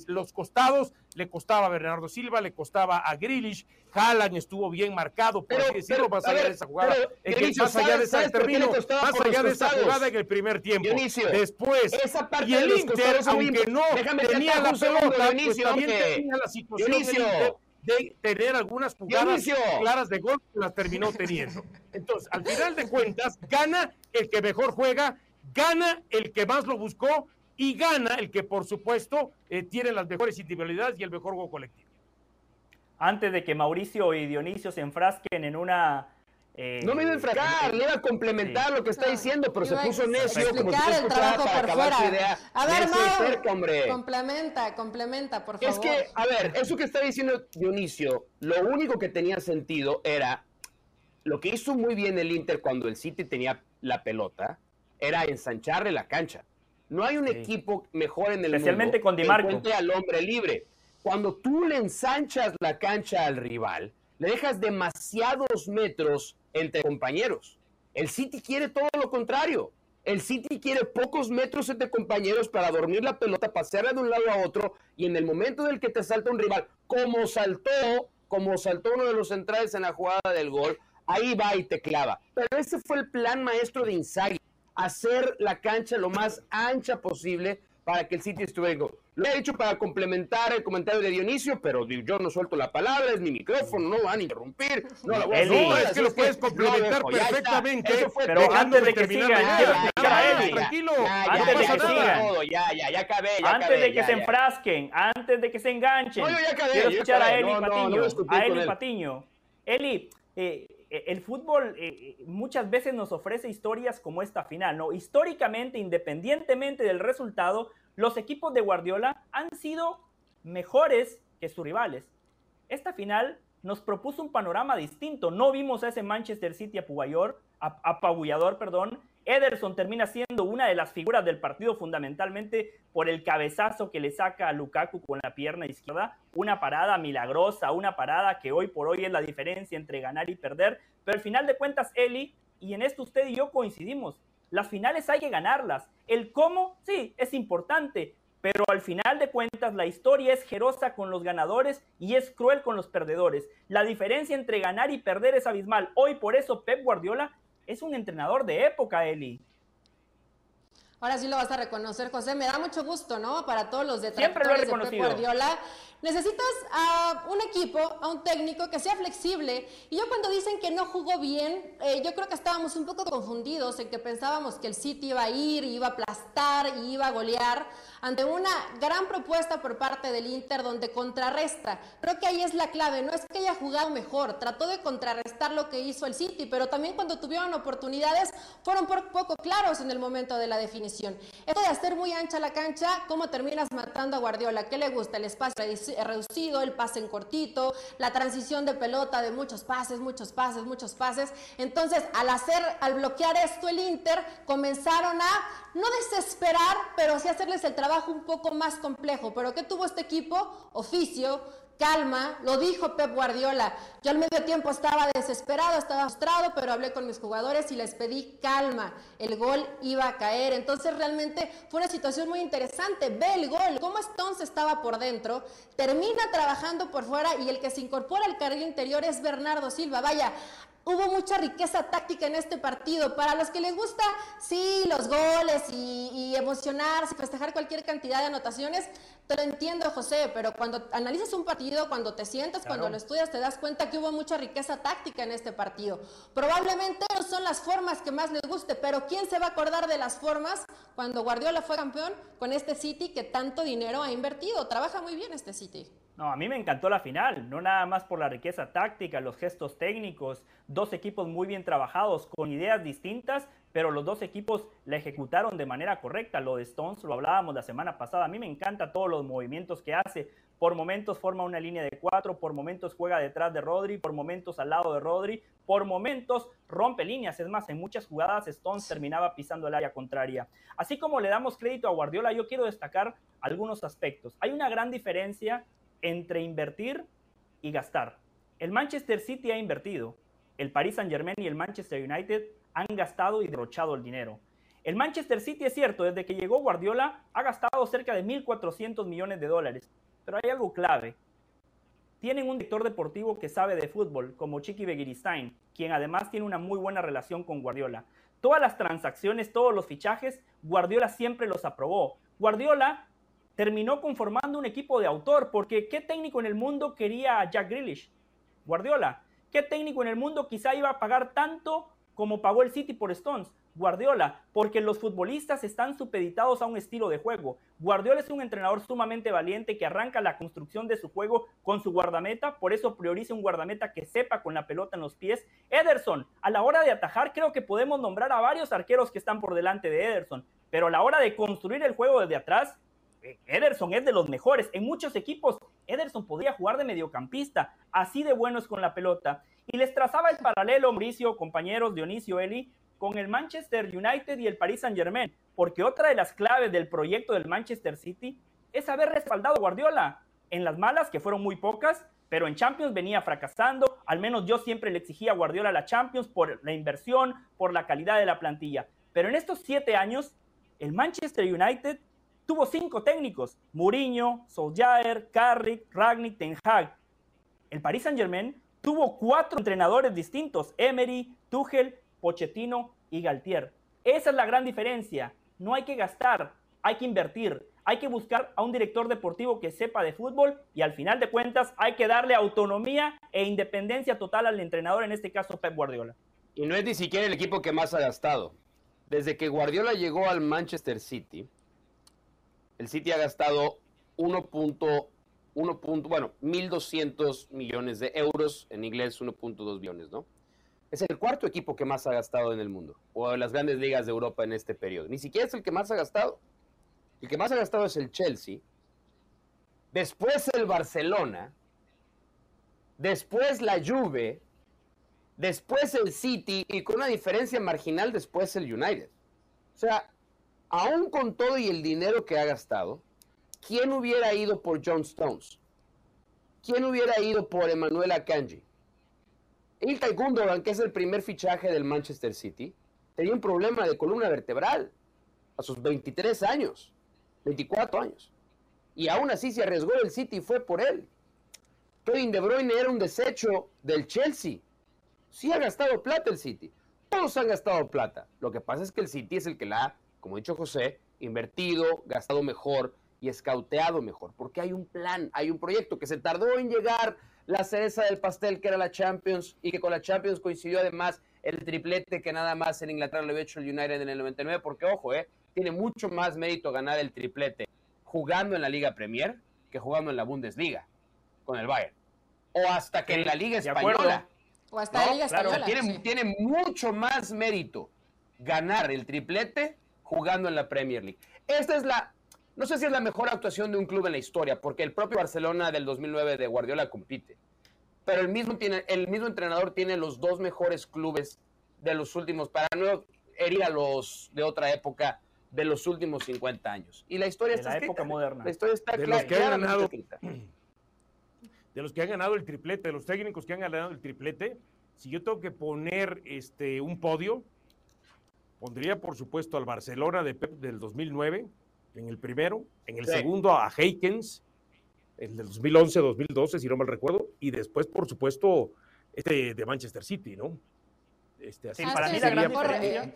los costados le costaba a Bernardo Silva, le costaba a Grealish, Haaland estuvo bien marcado, por así decirlo, más allá de esa jugada. más allá de esa, más allá de esa jugada en el primer tiempo. Después, y el Inter, aunque no tenía la pelota, pues también tenía la situación de tener algunas jugadas claras de gol, las terminó teniendo. Entonces, al final de cuentas, gana el que mejor juega, gana el que más lo buscó y gana el que, por supuesto, eh, tiene las mejores individualidades y el mejor juego colectivo. Antes de que Mauricio y Dionisio se enfrasquen en una eh, no me iba a enfrascar, le iba a complementar lo que está diciendo, pero se puso necio como si el trabajo para por fuera. idea. A ver, Mau, complementa, complementa, por favor. Es que, a ver, eso que está diciendo Dionisio, lo único que tenía sentido era lo que hizo muy bien el Inter cuando el City tenía la pelota, era ensancharle la cancha. No hay un equipo mejor en el Especialmente con Di Marco. que al hombre libre. Cuando tú le ensanchas la cancha al rival, le dejas demasiados metros entre compañeros. El City quiere todo lo contrario. El City quiere pocos metros entre compañeros para dormir la pelota, pasearla de un lado a otro y en el momento del que te salta un rival, como saltó, como saltó uno de los centrales en la jugada del gol, ahí va y te clava. Pero ese fue el plan maestro de Inzaghi, hacer la cancha lo más ancha posible para que el City estuviera Lo he dicho para complementar el comentario de Dionisio, pero yo no suelto la palabra, es mi micrófono, no van a interrumpir. No, la voy a no es que lo puedes complementar perfectamente. pero antes de que sigan, tranquilo. Antes de que sigan. Ya, ya, ya acabé. Antes de que se enfrasquen, antes de que se enganchen. Quiero escuchar a Eli Patiño. A Eli Patiño. Eli, eh, eh, el fútbol eh, muchas veces nos ofrece historias como esta final, ¿no? Históricamente, independientemente del resultado, los equipos de Guardiola han sido mejores que sus rivales. Esta final nos propuso un panorama distinto. No vimos a ese Manchester City apabullador, perdón. Ederson termina siendo una de las figuras del partido fundamentalmente por el cabezazo que le saca a Lukaku con la pierna izquierda. Una parada milagrosa, una parada que hoy por hoy es la diferencia entre ganar y perder. Pero al final de cuentas, Eli, y en esto usted y yo coincidimos, las finales hay que ganarlas. El cómo, sí, es importante, pero al final de cuentas la historia es gerosa con los ganadores y es cruel con los perdedores. La diferencia entre ganar y perder es abismal. Hoy por eso Pep Guardiola es un entrenador de época, Eli. Ahora sí lo vas a reconocer, José. Me da mucho gusto, ¿no? Para todos los detractores de Pep Guardiola. Necesitas a un equipo, a un técnico que sea flexible. Y yo cuando dicen que no jugó bien, eh, yo creo que estábamos un poco confundidos en que pensábamos que el City iba a ir, iba a aplastar y iba a golear ante una gran propuesta por parte del Inter donde contrarresta. Creo que ahí es la clave, no es que haya jugado mejor, trató de contrarrestar lo que hizo el City, pero también cuando tuvieron oportunidades fueron poco claros en el momento de la definición. Esto de hacer muy ancha la cancha, ¿cómo terminas matando a Guardiola? ¿Qué le gusta? El espacio reducido, el pase en cortito, la transición de pelota de muchos pases, muchos pases, muchos pases. Entonces, al hacer, al bloquear esto el Inter, comenzaron a no desesperar, pero sí hacerles el trabajo un poco más complejo. Pero ¿qué tuvo este equipo? Oficio, calma, lo dijo Pep Guardiola. Yo al medio tiempo estaba desesperado, estaba frustrado, pero hablé con mis jugadores y les pedí calma. El gol iba a caer. Entonces realmente fue una situación muy interesante. Ve el gol, cómo Stones estaba por dentro, termina trabajando por fuera y el que se incorpora al carril interior es Bernardo Silva. Vaya, Hubo mucha riqueza táctica en este partido. Para los que les gusta, sí, los goles y, emocionarse, festejar cualquier cantidad de anotaciones, te lo entiendo, José, pero cuando analizas un partido, cuando te sientas, cuando lo estudias, te das cuenta que hubo mucha riqueza táctica en este partido. Probablemente no son las formas que más les guste, pero ¿quién se va a acordar de las formas cuando Guardiola fue campeón con este City que tanto dinero ha invertido? Trabaja muy bien este City. No, a mí me encantó la final, no nada más por la riqueza táctica, los gestos técnicos, dos equipos muy bien trabajados, con ideas distintas, pero los dos equipos la ejecutaron de manera correcta. Lo de Stones lo hablábamos la semana pasada, a mí me encanta todos los movimientos que hace. Por momentos forma una línea de cuatro, por momentos juega detrás de Rodri, por momentos al lado de Rodri, por momentos rompe líneas. Es más, en muchas jugadas Stones terminaba pisando el área contraria. Así como le damos crédito a Guardiola, yo quiero destacar algunos aspectos. Hay una gran diferencia entre invertir y gastar. El Manchester City ha invertido, el Paris Saint Germain y el Manchester United han gastado y derrochado el dinero. El Manchester City es cierto, desde que llegó Guardiola ha gastado cerca de 1.400 millones de dólares, pero hay algo clave. Tienen un director deportivo que sabe de fútbol, como Chiqui Begiristain, quien además tiene una muy buena relación con Guardiola. Todas las transacciones, todos los fichajes, Guardiola siempre los aprobó. Guardiola terminó conformando un equipo de autor, porque ¿qué técnico en el mundo quería a Jack Grealish? Guardiola. ¿Qué técnico en el mundo quizá iba a pagar tanto como pagó el City por Stones? Guardiola, porque los futbolistas están supeditados a un estilo de juego. Guardiola es un entrenador sumamente valiente que arranca la construcción de su juego con su guardameta, por eso prioriza un guardameta que sepa con la pelota en los pies. Ederson, a la hora de atajar creo que podemos nombrar a varios arqueros que están por delante de Ederson, pero a la hora de construir el juego desde atrás, Ederson es de los mejores. En muchos equipos, Ederson podría jugar de mediocampista, así de buenos con la pelota. Y les trazaba el paralelo, Mauricio, compañeros, Dionisio, Eli, con el Manchester United y el Paris Saint Germain, porque otra de las claves del proyecto del Manchester City es haber respaldado a Guardiola en las malas, que fueron muy pocas, pero en Champions venía fracasando. Al menos yo siempre le exigía a Guardiola la Champions por la inversión, por la calidad de la plantilla. Pero en estos siete años, el Manchester United Tuvo cinco técnicos, Mourinho, Solskjaer, Carrick, Ragnick, Ten Hag. El Paris Saint-Germain tuvo cuatro entrenadores distintos, Emery, Tuchel, Pochettino y Galtier. Esa es la gran diferencia. No hay que gastar, hay que invertir. Hay que buscar a un director deportivo que sepa de fútbol y al final de cuentas hay que darle autonomía e independencia total al entrenador, en este caso Pep Guardiola. Y no es ni siquiera el equipo que más ha gastado. Desde que Guardiola llegó al Manchester City, el City ha gastado 1.1, bueno, 1.200 millones de euros, en inglés 1.2 billones, ¿no? Es el cuarto equipo que más ha gastado en el mundo, o en las grandes ligas de Europa en este periodo. Ni siquiera es el que más ha gastado. El que más ha gastado es el Chelsea, después el Barcelona, después la Juve, después el City y con una diferencia marginal después el United. O sea, aún con todo y el dinero que ha gastado, ¿quién hubiera ido por John Stones? ¿Quién hubiera ido por Emanuel Akanji? Ilkay Gundogan, que es el primer fichaje del Manchester City, tenía un problema de columna vertebral a sus 23 años. 24 años. Y aún así se arriesgó el City y fue por él. Kevin De Bruyne era un desecho del Chelsea. Sí ha gastado plata el City. Todos han gastado plata. Lo que pasa es que el City es el que la ha, como ha dicho José, invertido, gastado mejor y escauteado mejor. Porque hay un plan, hay un proyecto que se tardó en llegar la cereza del pastel que era la Champions y que con la Champions coincidió además el triplete que nada más en Inglaterra lo había hecho el United en el 99. Porque ojo, eh, tiene mucho más mérito ganar el triplete jugando en la Liga Premier que jugando en la Bundesliga con el Bayern. O hasta que en la Liga Española. O hasta la Liga Española. tiene, tiene mucho más mérito ganar el triplete jugando en la Premier League. Esta es la, no sé si es la mejor actuación de un club en la historia, porque el propio Barcelona del 2009 de Guardiola compite. Pero el mismo, tiene, el mismo entrenador tiene los dos mejores clubes de los últimos, para no herir a los de otra época, de los últimos 50 años. Y la historia de está la escrita. época moderna. La historia está De clara- los que han ganado- escrita. de los que han ganado el triplete, de los técnicos que han ganado el triplete, si yo tengo que poner este un podio, pondría por supuesto al Barcelona de Pep del 2009 en el primero, en el Sí. segundo a Heikens, el del 2011, 2012, si no mal recuerdo, y después por supuesto este de Manchester City, ¿no? Este, así Sí, Ah, para es mí que la es gran el mejor, eh,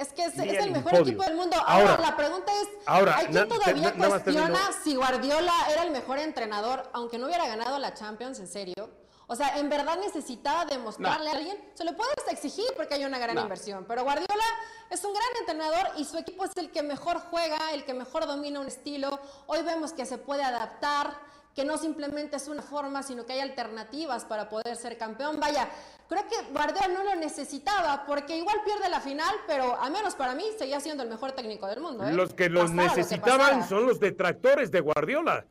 Es que es, el mejor podio. equipo del mundo. Ahora, Ahora, la pregunta es, ahora, ¿hay quien todavía na- cuestiona si Guardiola era el mejor entrenador, aunque no hubiera ganado la Champions, en serio? O sea, ¿en verdad necesitaba demostrarle a alguien? Se lo puedes exigir porque hay una gran No. inversión, pero Guardiola es un gran entrenador y su equipo es el que mejor juega, el que mejor domina un estilo. Hoy vemos que se puede adaptar, que no simplemente es una forma, sino que hay alternativas para poder ser campeón. Vaya, creo que Guardiola no lo necesitaba porque igual pierde la final, pero al menos para mí seguía siendo el mejor técnico del mundo. ¿eh? Los que los Pasara lo que necesitaban son los detractores de Guardiola.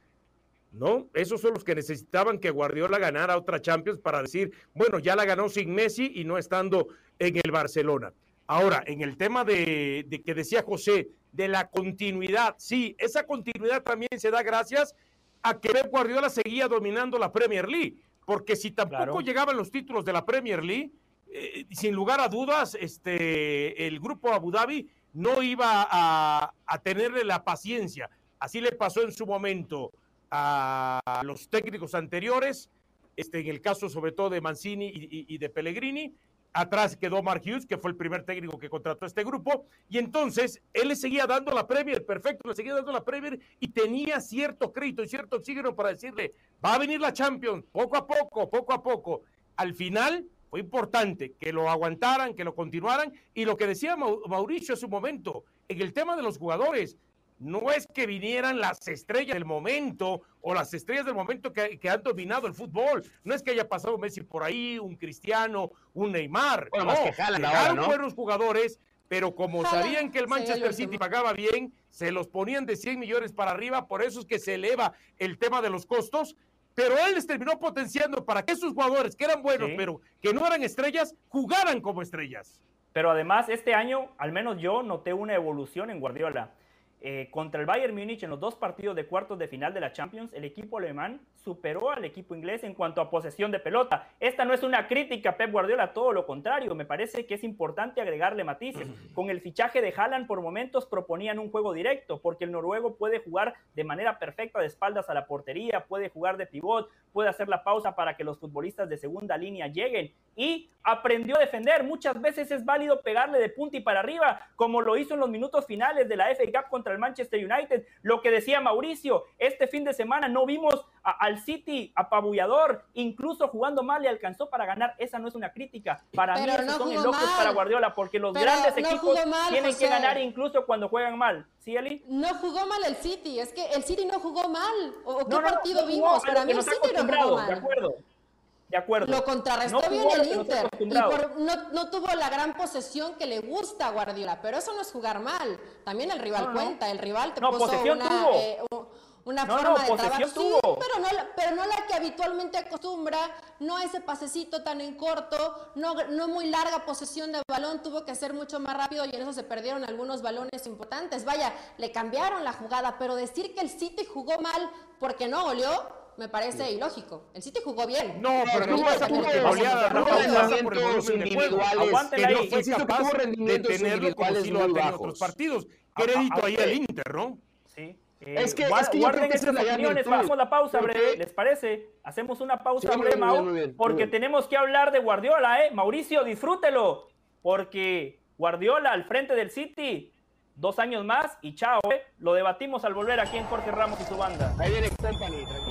¿No? Esos son los que necesitaban que Guardiola ganara otra Champions para decir, bueno, ya la ganó sin Messi y no estando en el Barcelona. Ahora, en el tema de, de que decía José, de la continuidad, sí, esa continuidad también se da gracias a que Pep Guardiola seguía dominando la Premier League, porque si tampoco Claro. llegaban los títulos de la Premier League, eh, sin lugar a dudas, este, el grupo Abu Dhabi no iba a, a tenerle la paciencia. Así le pasó en su momento a los técnicos anteriores, este, en el caso sobre todo de Mancini y, de Pellegrini. Atrás quedó Mark Hughes, que fue el primer técnico que contrató este grupo, y entonces él le seguía dando la Premier, perfecto, le seguía dando la Premier y tenía cierto crédito y cierto oxígeno para decirle, va a venir la Champions, poco a poco, poco a poco. Al final fue importante que lo aguantaran, que lo continuaran, y lo que decía Mau- Mauricio hace un momento, en el tema de los jugadores, no es que vinieran las estrellas del momento o las estrellas del momento que, que han dominado el fútbol. No es que haya pasado Messi por ahí, un Cristiano, un Neymar. Bueno, no, más que Haaland ahora, llegaron ¿no? buenos jugadores, pero como Haaland sabían que el Manchester. City pagaba bien, se los ponían de 100 millones para arriba, por eso es que se eleva el tema de los costos. Pero él les terminó potenciando para que esos jugadores que eran buenos, Sí. pero que no eran estrellas, jugaran como estrellas. Pero además, este año, al menos yo noté una evolución en Guardiola. Eh, contra el Bayern Múnich en los dos partidos de cuartos de final de la Champions, el equipo alemán superó al equipo inglés en cuanto a posesión de pelota. Esta no es una crítica a Pep Guardiola, todo lo contrario. Me parece que es importante agregarle matices. Con el fichaje de Haaland, por momentos proponían un juego directo, porque el noruego puede jugar de manera perfecta de espaldas a la portería, puede jugar de pivot, puede hacer la pausa para que los futbolistas de segunda línea lleguen y aprendió a defender. Muchas veces es válido pegarle de punta y para arriba, como lo hizo en los minutos finales de la FA Cup contra el Manchester United. Lo que decía Mauricio, este fin de semana no vimos a- al City apabullador, incluso jugando mal le alcanzó para ganar. Esa no es una crítica. Para mí Pero no son elogios mal. para Guardiola, porque los Pero grandes no equipos mal, tienen que ganar incluso cuando juegan mal. ¿Sí, Eli? No jugó mal el City, es que el City no jugó mal. ¿O qué No, partido vimos? Para mí el City no jugó De mal. acuerdo. De acuerdo. Lo contrarrestó No bien el Inter y por- no, no tuvo la gran posesión que le gusta a Guardiola, pero eso no es jugar mal. También el rival No, cuenta, el rival te puso una, tuvo. eh, una forma de trabajo. Sí, pero no, la- pero no la que habitualmente acostumbra, no ese pasecito tan en corto, no, no muy larga posesión de balón, tuvo que ser mucho más rápido y en eso se perdieron algunos balones importantes. Vaya, le cambiaron la jugada, pero decir que el City jugó mal porque no goleó, me parece ilógico. El City jugó bien. No, pero no sí, pasa tuvo goleada, no pasa por el rendimientos volumen de juego. individuales que no ahí. fue capaz de tenerlo como sí lo ha muy tenido en otros partidos. Crédito ahí al Inter, ¿no? Sí. Eh, es que, es que guarden estas opiniones, hacemos la pausa breve, ¿les parece? Hacemos una pausa breve, Mau, porque tenemos que hablar de Guardiola, ¿eh? Mauricio, disfrútelo, porque Guardiola al frente del City, dos años más y chao, ¿eh? Lo debatimos al volver aquí en Jorge Ramos y su banda. Ahí viene Company, tranquilo.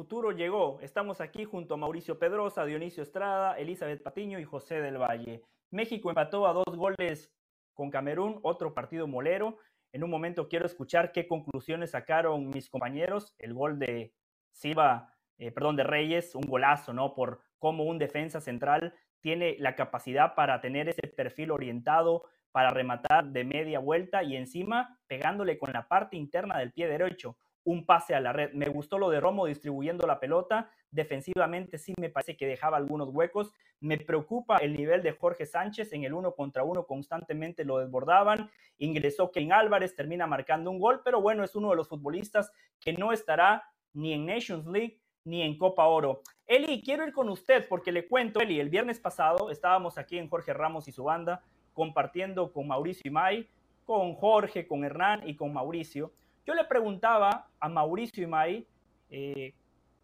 Futuro llegó. Estamos aquí junto a Mauricio Pedrosa, Dionisio Estrada, Elizabeth Patiño y José del Valle. México empató a dos goles con Camerún, otro partido molero. En un momento quiero escuchar qué conclusiones sacaron mis compañeros. El gol de Silva, eh, perdón, de Reyes, un golazo, ¿no? Por cómo un defensa central tiene la capacidad para tener ese perfil orientado, para rematar de media vuelta y encima pegándole con la parte interna del pie derecho un pase a la red. Me gustó lo de Romo distribuyendo la pelota. Defensivamente sí me parece que dejaba algunos huecos. Me preocupa el nivel de Jorge Sánchez en el uno contra uno, constantemente lo desbordaban. Ingresó Ken Álvarez, termina marcando un gol, pero bueno, es uno de los futbolistas que no estará ni en Nations League ni en Copa Oro. Eli, quiero ir con usted porque le cuento, Eli, el viernes pasado estábamos aquí en Jorge Ramos y su banda compartiendo con Mauricio y May, con Jorge, con Hernán y con Mauricio yo le preguntaba a Mauricio Imay, eh,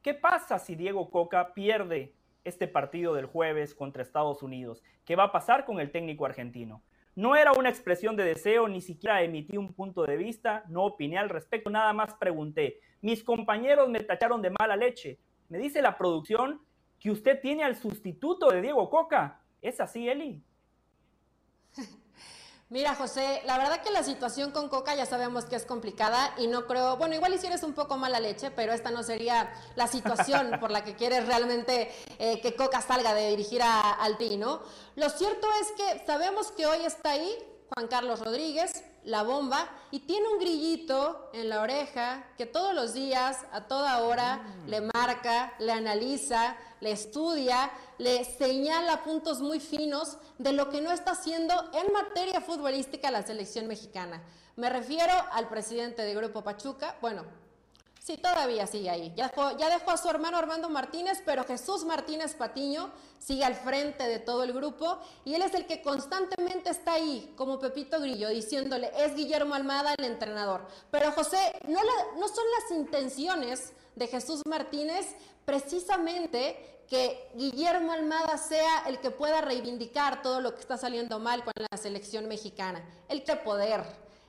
¿qué pasa si Diego Coca pierde este partido del jueves contra Estados Unidos? ¿Qué va a pasar con el técnico argentino? No era una expresión de deseo, ni siquiera emití un punto de vista, no opiné al respecto, nada más pregunté. Mis compañeros me tacharon de mala leche. Me dice la producción que usted tiene al sustituto de Diego Coca. ¿Es así, Eli? Mira, José, la verdad que la situación con Coca ya sabemos que es complicada y no creo, bueno, igual hicieras un poco mala leche, pero esta no sería la situación por la que quieres realmente eh, que Coca salga de dirigir a, al ¿no? Lo cierto es que sabemos que hoy está ahí Juan Carlos Rodríguez, la bomba, y tiene un grillito en la oreja que todos los días, a toda hora, mm. le marca, le analiza, le estudia, le señala puntos muy finos de lo que no está haciendo en materia futbolística la selección mexicana. Me refiero al presidente de Grupo Pachuca, bueno, Sí, todavía sigue ahí. Ya dejó, a su hermano Armando Martínez, pero Jesús Martínez Patiño sigue al frente de todo el grupo y él es el que constantemente está ahí, como Pepito Grillo, diciéndole, es Guillermo Almada el entrenador. Pero José, no, no son las intenciones de Jesús Martínez precisamente que Guillermo Almada sea el que pueda reivindicar todo lo que está saliendo mal con la selección mexicana. El que poder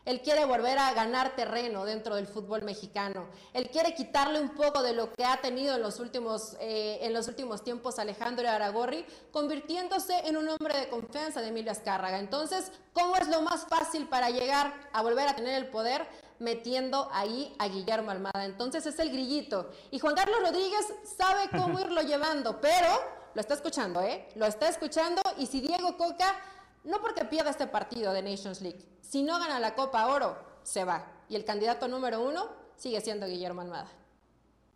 él quiere volver a ganar terreno dentro del fútbol mexicano. Él quiere quitarle un poco de lo que ha tenido en los últimos, eh, en los últimos tiempos Alejandro Aragorri, convirtiéndose en un hombre de confianza de Emilio Azcárraga. Entonces, ¿cómo es lo más fácil para llegar a volver a tener el poder? Metiendo ahí a Guillermo Almada. Entonces es el grillito. Y Juan Carlos Rodríguez sabe cómo irlo llevando, pero lo está escuchando, ¿eh? Lo está escuchando y si Diego Coca no porque pierda este partido de Nations League. Si no gana la Copa Oro, se va. Y el candidato número uno sigue siendo Guillermo Almada.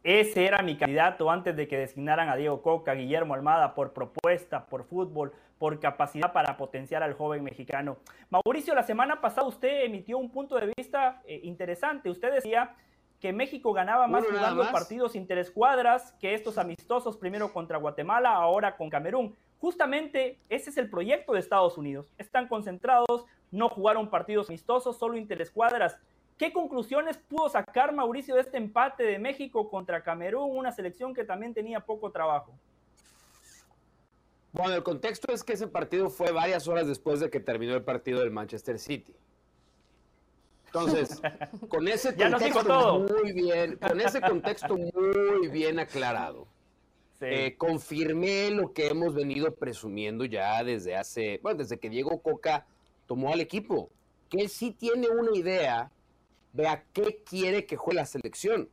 Ese era mi candidato antes de que designaran a Diego Coca, Guillermo Almada, por propuesta, por fútbol, por capacidad para potenciar al joven mexicano. Mauricio, la semana pasada usted emitió un punto de vista eh, interesante. Usted decía que México ganaba más jugando partidos interescuadras que estos amistosos, primero contra Guatemala, ahora con Camerún. Justamente ese es el proyecto de Estados Unidos. Están concentrados, no jugaron partidos amistosos, solo interescuadras. ¿Qué conclusiones pudo sacar Mauricio de este empate de México contra Camerún, una selección que también tenía poco trabajo? Bueno, el contexto es que ese partido fue varias horas después de que terminó el partido del Manchester City. Entonces, con ese contexto muy bien, con ese contexto muy bien aclarado, eh, confirmé lo que hemos venido presumiendo ya desde hace, bueno, desde que Diego Coca tomó al equipo, que él sí tiene una idea de a qué quiere que juegue la selección.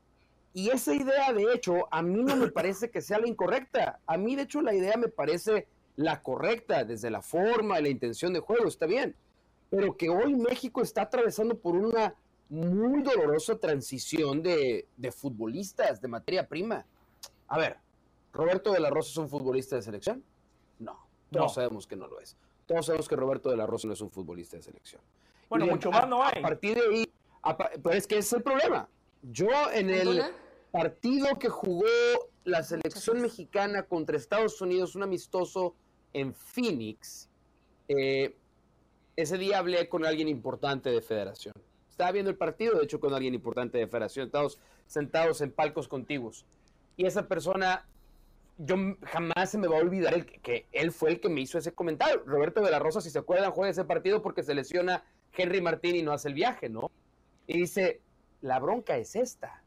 Y esa idea, de hecho, a mí no me parece que sea la incorrecta. A mí, de hecho, la idea me parece la correcta, desde la forma y la intención de juego, está bien. Pero que hoy México está atravesando por una muy dolorosa transición de, de futbolistas, de materia prima. A ver, ¿Roberto de la Rosa es un futbolista de selección? No, todos sabemos que no lo es. Todos sabemos que Roberto de la Rosa no es un futbolista de selección. Bueno, mucho más no hay. A partir de ahí, pero es que ese es el problema. Yo en el partido que jugó la selección mexicana contra Estados Unidos, un amistoso en Phoenix, eh, ese día hablé con alguien importante de federación. estaba viendo el partido, de hecho, con alguien importante de Federación, estamos sentados en palcos contiguos. Y esa persona, yo jamás se me va a olvidar el, que él fue el que me hizo ese comentario. Roberto de la Rosa, si se acuerdan, juega ese partido porque se lesiona Henry Martín y no hace el viaje, ¿no? Y dice, la bronca es esta,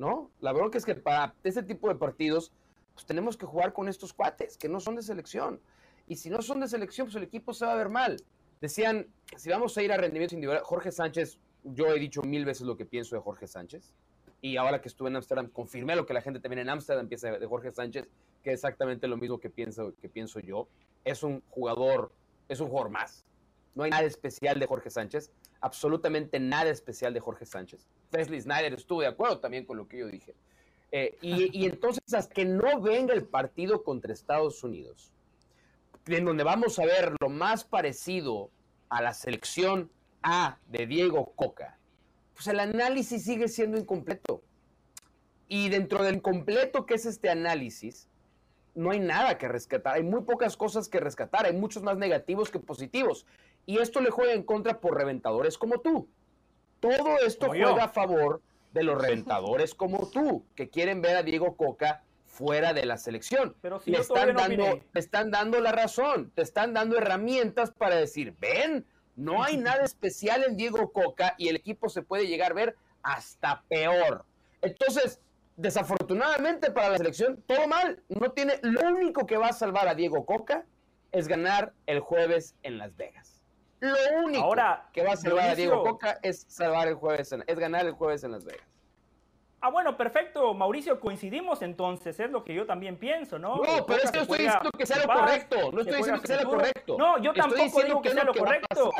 ¿no? La bronca es que para ese tipo de partidos, pues tenemos que jugar con estos cuates que no son de selección. Y si no son de selección, pues el equipo se va a ver mal. Decían, si vamos a ir a rendimiento individual, Jorge Sánchez, yo he dicho mil veces lo que pienso de Jorge Sánchez. Y ahora que estuve en Ámsterdam, confirmé lo que la gente también en Ámsterdam piensa de Jorge Sánchez, que es exactamente lo mismo que pienso, que pienso yo. Es un jugador, es un jugador más. No hay nada especial de Jorge Sánchez, absolutamente nada especial de Jorge Sánchez. Wesley Snyder estuvo de acuerdo también con lo que yo dije. Eh, y, y, entonces, hasta que no venga el partido contra Estados Unidos, en donde vamos a ver lo más parecido a la selección A de Diego Coca, pues el análisis sigue siendo incompleto. Y dentro del incompleto que es este análisis, no hay nada que rescatar, hay muy pocas cosas que rescatar, hay muchos más negativos que positivos. Y esto le juega en contra por reventadores como tú. Todo esto juega a favor de los reventadores como tú, que quieren ver a Diego Coca fuera de la selección. Pero si le están dando, te están dando la razón, te están dando herramientas para decir, ven, no hay nada especial en Diego Coca y el equipo se puede llegar a ver hasta peor. Entonces, desafortunadamente para la selección, todo mal. No tiene, lo único que va a salvar a Diego Coca es ganar el jueves en Las Vegas. Lo único Ahora, que va a salvar a Diego Coca es salvar el jueves, es ganar el jueves en Las Vegas. Ah, bueno, perfecto, Mauricio, coincidimos entonces, es lo que yo también pienso, ¿no? No, pero es que estoy diciendo que sea lo correcto, no estoy diciendo que sea lo correcto. No, yo tampoco digo que sea lo correcto.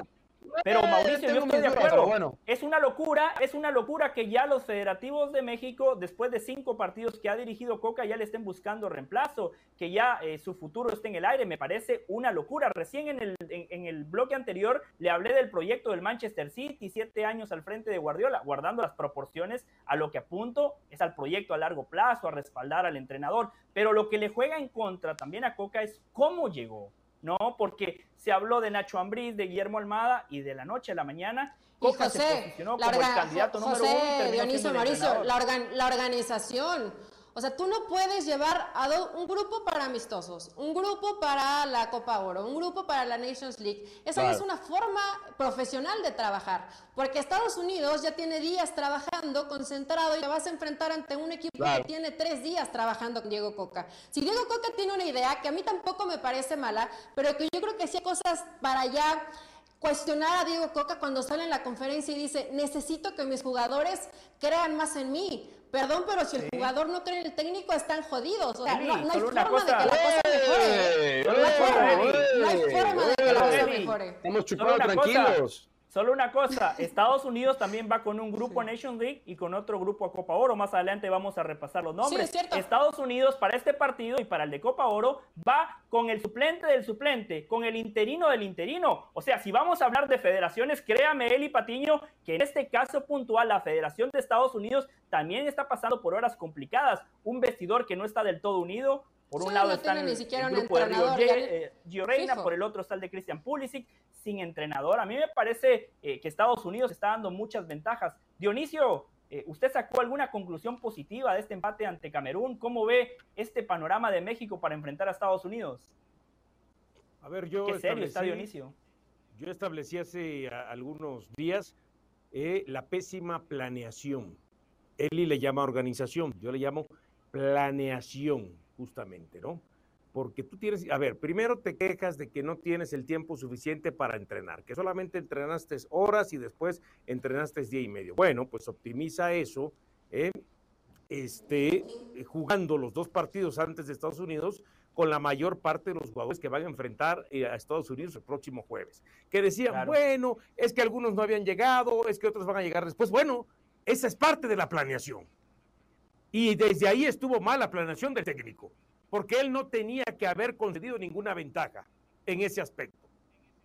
Pero Mauricio, yo estoy de acuerdo. Bueno. Es una locura, es una locura que ya los federativos de México, después de cinco partidos que ha dirigido Coca, ya le estén buscando reemplazo, que ya eh, su futuro esté en el aire. Me parece una locura. Recién en el, en, en, el bloque anterior le hablé del proyecto del Manchester City, siete años al frente de Guardiola, guardando las proporciones a lo que apunto es al proyecto a largo plazo, a respaldar al entrenador. Pero lo que le juega en contra también a Coca es cómo llegó. ¿No? Porque se habló de Nacho Ambriz, de Guillermo Almada y de la noche a la mañana Coca José, se posicionó como el candidato José, número uno. Dionisio Mauricio, la, organ, la, organización. O sea, tú no puedes llevar a do, un grupo para amistosos, un grupo para la Copa Oro, un grupo para la Nations League. Esa claro. es una forma profesional de trabajar, porque Estados Unidos ya tiene días trabajando concentrado y te vas a enfrentar ante un equipo claro. que tiene tres días trabajando con Diego Coca. Si Diego Coca tiene una idea que a mí tampoco me parece mala, pero que yo creo que sí hay cosas para allá cuestionar a Diego Coca cuando sale en la conferencia y dice, necesito que mis jugadores crean más en mí. Perdón, pero si el sí. jugador no cree en el técnico, están jodidos. O sea, no, no, hay forma cosa. de que la cosa mejore. No hay forma, no hay forma de que la cosa mejore. Estamos chupando tranquilos. Solo una cosa, Estados Unidos también va con un grupo a. Nation League y con otro grupo a Copa Oro. Más adelante vamos a repasar los nombres. Sí, Estados Unidos para este partido y para el de Copa Oro va con el suplente del suplente, con el interino del interino. O sea, si vamos a hablar de federaciones, créame, Eli Patiño, que en este caso puntual, la Federación de Estados Unidos también está pasando por horas complicadas. Un vestidor que no está del todo unido, por un lado no está el, el grupo de Río, eh, Gio Reina, por el otro está el de Christian Pulisic, sin entrenador. A mí me parece eh, que Estados Unidos está dando muchas ventajas. Dionisio, eh, ¿usted sacó alguna conclusión positiva de este empate ante Camerún? ¿Cómo ve este panorama de México para enfrentar a Estados Unidos? A ver, yo Qué serio está Dionisio. Yo establecí hace a, algunos días eh, la pésima planeación. Eli le llama organización, yo le llamo planeación justamente, ¿no? Porque tú tienes, a ver, primero te quejas de que no tienes el tiempo suficiente para entrenar, que solamente entrenaste horas y después entrenaste día y medio. Bueno, pues optimiza eso, eh, este, jugando los dos partidos antes de Estados Unidos con la mayor parte de los jugadores que van a enfrentar eh, a Estados Unidos el próximo jueves. Que decían, claro. bueno, es que algunos no habían llegado, es que otros van a llegar después. Bueno, esa es parte de la planeación. Y desde ahí estuvo mal la planeación del técnico, porque él no tenía que haber concedido ninguna ventaja en ese aspecto.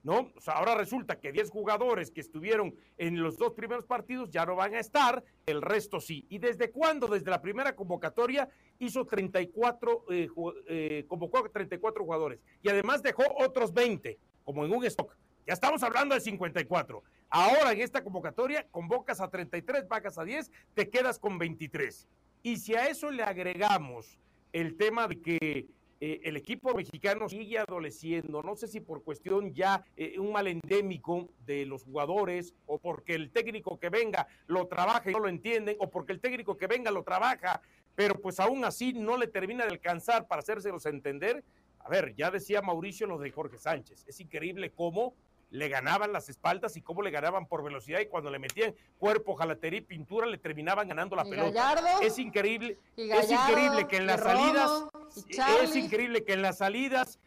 ¿No? O sea, ahora resulta que 10 jugadores que estuvieron en los dos primeros partidos ya no van a estar, el resto sí. ¿Y desde cuándo? Desde la primera convocatoria hizo 34, eh, eh, convocó a 34 jugadores y además dejó otros 20, como en un stock. Ya estamos hablando de 54. Ahora en esta convocatoria convocas a 33, bajas a 10, te quedas con 23. Y si a eso le agregamos el tema de que eh, el equipo mexicano sigue adoleciendo, no sé si por cuestión ya eh, un mal endémico de los jugadores o porque el técnico que venga lo trabaja y no lo entienden o porque el técnico que venga lo trabaja, pero pues aún así no le termina de alcanzar para hacérselos entender. A ver, ya decía Mauricio lo de Jorge Sánchez, es increíble cómo le ganaban las espaldas y cómo le ganaban por velocidad y cuando le metían cuerpo, jalatería y pintura le terminaban ganando la pelota. es increíble, es increíble que en las salidas, es increíble que en las salidas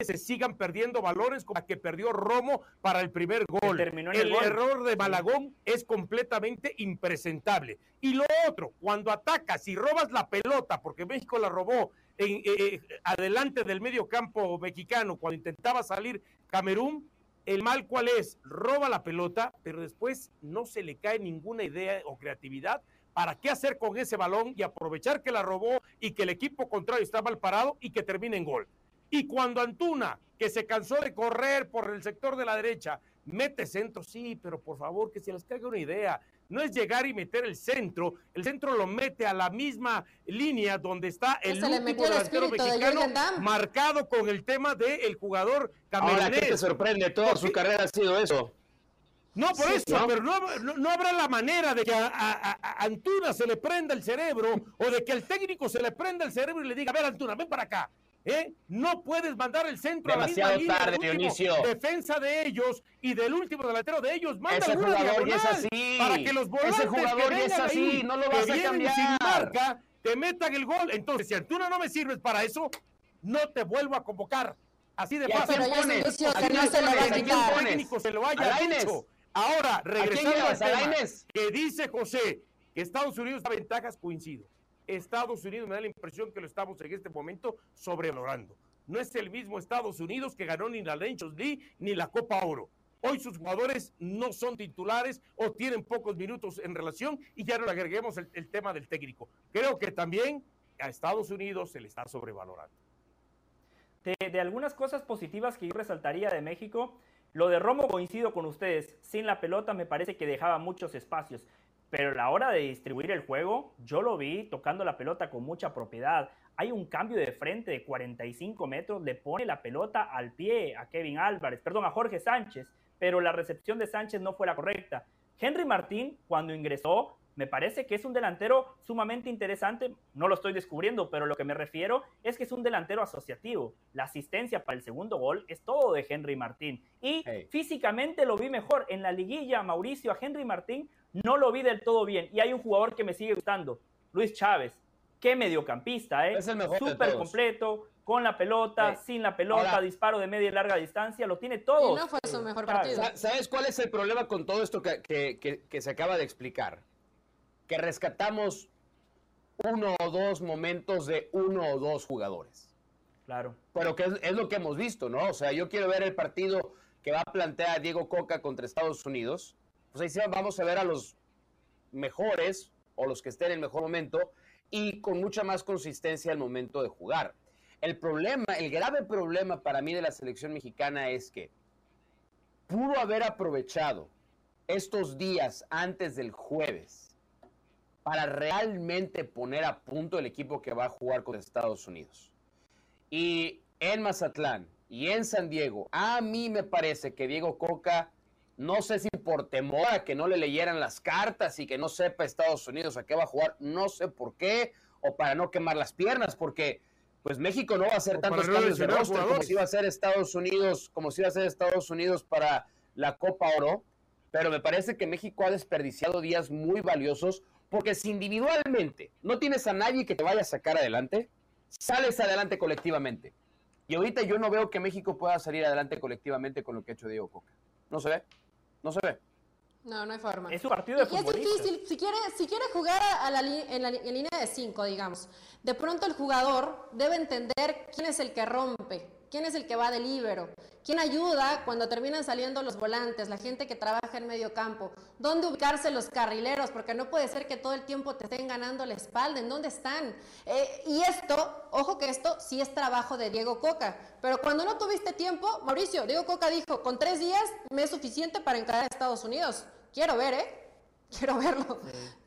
se sigan perdiendo valores como la que perdió Romo para el primer gol. El, error de Malagón es completamente impresentable. Y lo otro, cuando atacas y robas la pelota, porque México la robó en, eh, eh, adelante del medio campo mexicano, cuando intentaba salir Camerún, el mal cuál es, roba la pelota, pero después no se le cae ninguna idea o creatividad para qué hacer con ese balón y aprovechar que la robó y que el equipo contrario está mal parado y que termine en gol. Y cuando Antuna, que se cansó de correr por el sector de la derecha, mete centro, sí, pero por favor que se les caiga una idea no es llegar y meter el centro, el centro lo mete a la misma línea donde está el último delantero mexicano marcado con el tema del jugador camerunés. Ahora, ¿qué te sorprende? Toda su carrera ha sido eso. No, por eso, pero no, habrá la manera de que a, Antuna se le prenda el cerebro o de que el técnico se le prenda el cerebro y le diga, a ver Antuna, ven para acá. ¿Eh? No puedes mandar el centro a la misma línea tarde, defensa de ellos y del último delantero de ellos. Manda Ese jugador ya es así. Para que los volantes Ese jugador ya es así, no lo vas a cambiar. sin marca, te metan el gol. Entonces, si Antuna no me sirves para eso, no te vuelvo a convocar. Así de fácil. Pero ya que no se lo va a quitar. técnico se lo haya dicho. Ahora, regresando al tema que dice José que Estados Unidos da ventajas, coincido. Estados Unidos me da la impresión que lo estamos en este momento sobrevalorando. No es el mismo Estados Unidos que ganó ni la Nations League ni la Copa Oro. Hoy sus jugadores no son titulares o tienen pocos minutos en relación y ya no le agreguemos el, tema del técnico. Creo que también a Estados Unidos se le está sobrevalorando. De, de, algunas cosas positivas que yo resaltaría de México, lo de Romo coincido con ustedes. Sin la pelota me parece que dejaba muchos espacios pero a la hora de distribuir el juego, yo lo vi tocando la pelota con mucha propiedad. Hay un cambio de frente de 45 metros, le pone la pelota al pie a Kevin Álvarez, perdón, a Jorge Sánchez, pero la recepción de Sánchez no fue la correcta. Henry Martín, cuando ingresó, me parece que es un delantero sumamente interesante. No lo estoy descubriendo, pero lo que me refiero es que es un delantero asociativo. La asistencia para el segundo gol es todo de Henry Martín. Y físicamente lo vi mejor. En la liguilla, Mauricio, a Henry Martín no lo vi del todo bien. Y hay un jugador que me sigue gustando, Luis Chávez. Qué mediocampista, ¿eh? Es el mejor Súper completo, con la pelota, sin la pelota, disparo de media y larga distancia, lo tiene todo. Y no fue su mejor partido. ¿Sabes cuál es el problema con todo esto que, se acaba de explicar? Que rescatamos uno o dos momentos de uno o dos jugadores. Claro. Pero que es, es, lo que hemos visto, ¿no? O sea, yo quiero ver el partido que va a plantear Diego Coca contra Estados Unidos pues ahí vamos a ver a los mejores o los que estén en el mejor momento y con mucha más consistencia al momento de jugar. El problema, el grave problema para mí de la selección mexicana es que pudo haber aprovechado estos días antes del jueves para realmente poner a punto el equipo que va a jugar con Estados Unidos. Y en Mazatlán y en San Diego, a mí me parece que Diego Coca no sé si por temor a que no le leyeran las cartas y que no sepa Estados Unidos a qué va a jugar, no sé por qué, o para no quemar las piernas, porque pues México no va a hacer tantos cambios de rostro como si iba a ser Estados Unidos, como si iba a ser Estados Unidos para la Copa Oro, pero me parece que México ha desperdiciado días muy valiosos porque si individualmente no tienes a nadie que te vaya a sacar adelante, sales adelante colectivamente. Y ahorita yo no veo que México pueda salir adelante colectivamente con lo que ha hecho Diego Coca. No se ve. No se ve. No, no hay forma. Es un partido de Es difícil. Si quiere, si quiere jugar a la, en la línea de cinco, digamos, de pronto el jugador debe entender quién es el que rompe, ¿Quién es el que va de libero? ¿Quién ayuda cuando terminan saliendo los volantes, la gente que trabaja en medio campo? ¿Dónde ubicarse los carrileros? Porque no puede ser que todo el tiempo te estén ganando la espalda. ¿En dónde están? Eh, y esto, ojo que esto sí es trabajo de Diego Coca. Pero cuando no tuviste tiempo, Mauricio, Diego Coca dijo, con tres días me es suficiente para encarar a Estados Unidos. Quiero ver, ¿eh? Quiero verlo,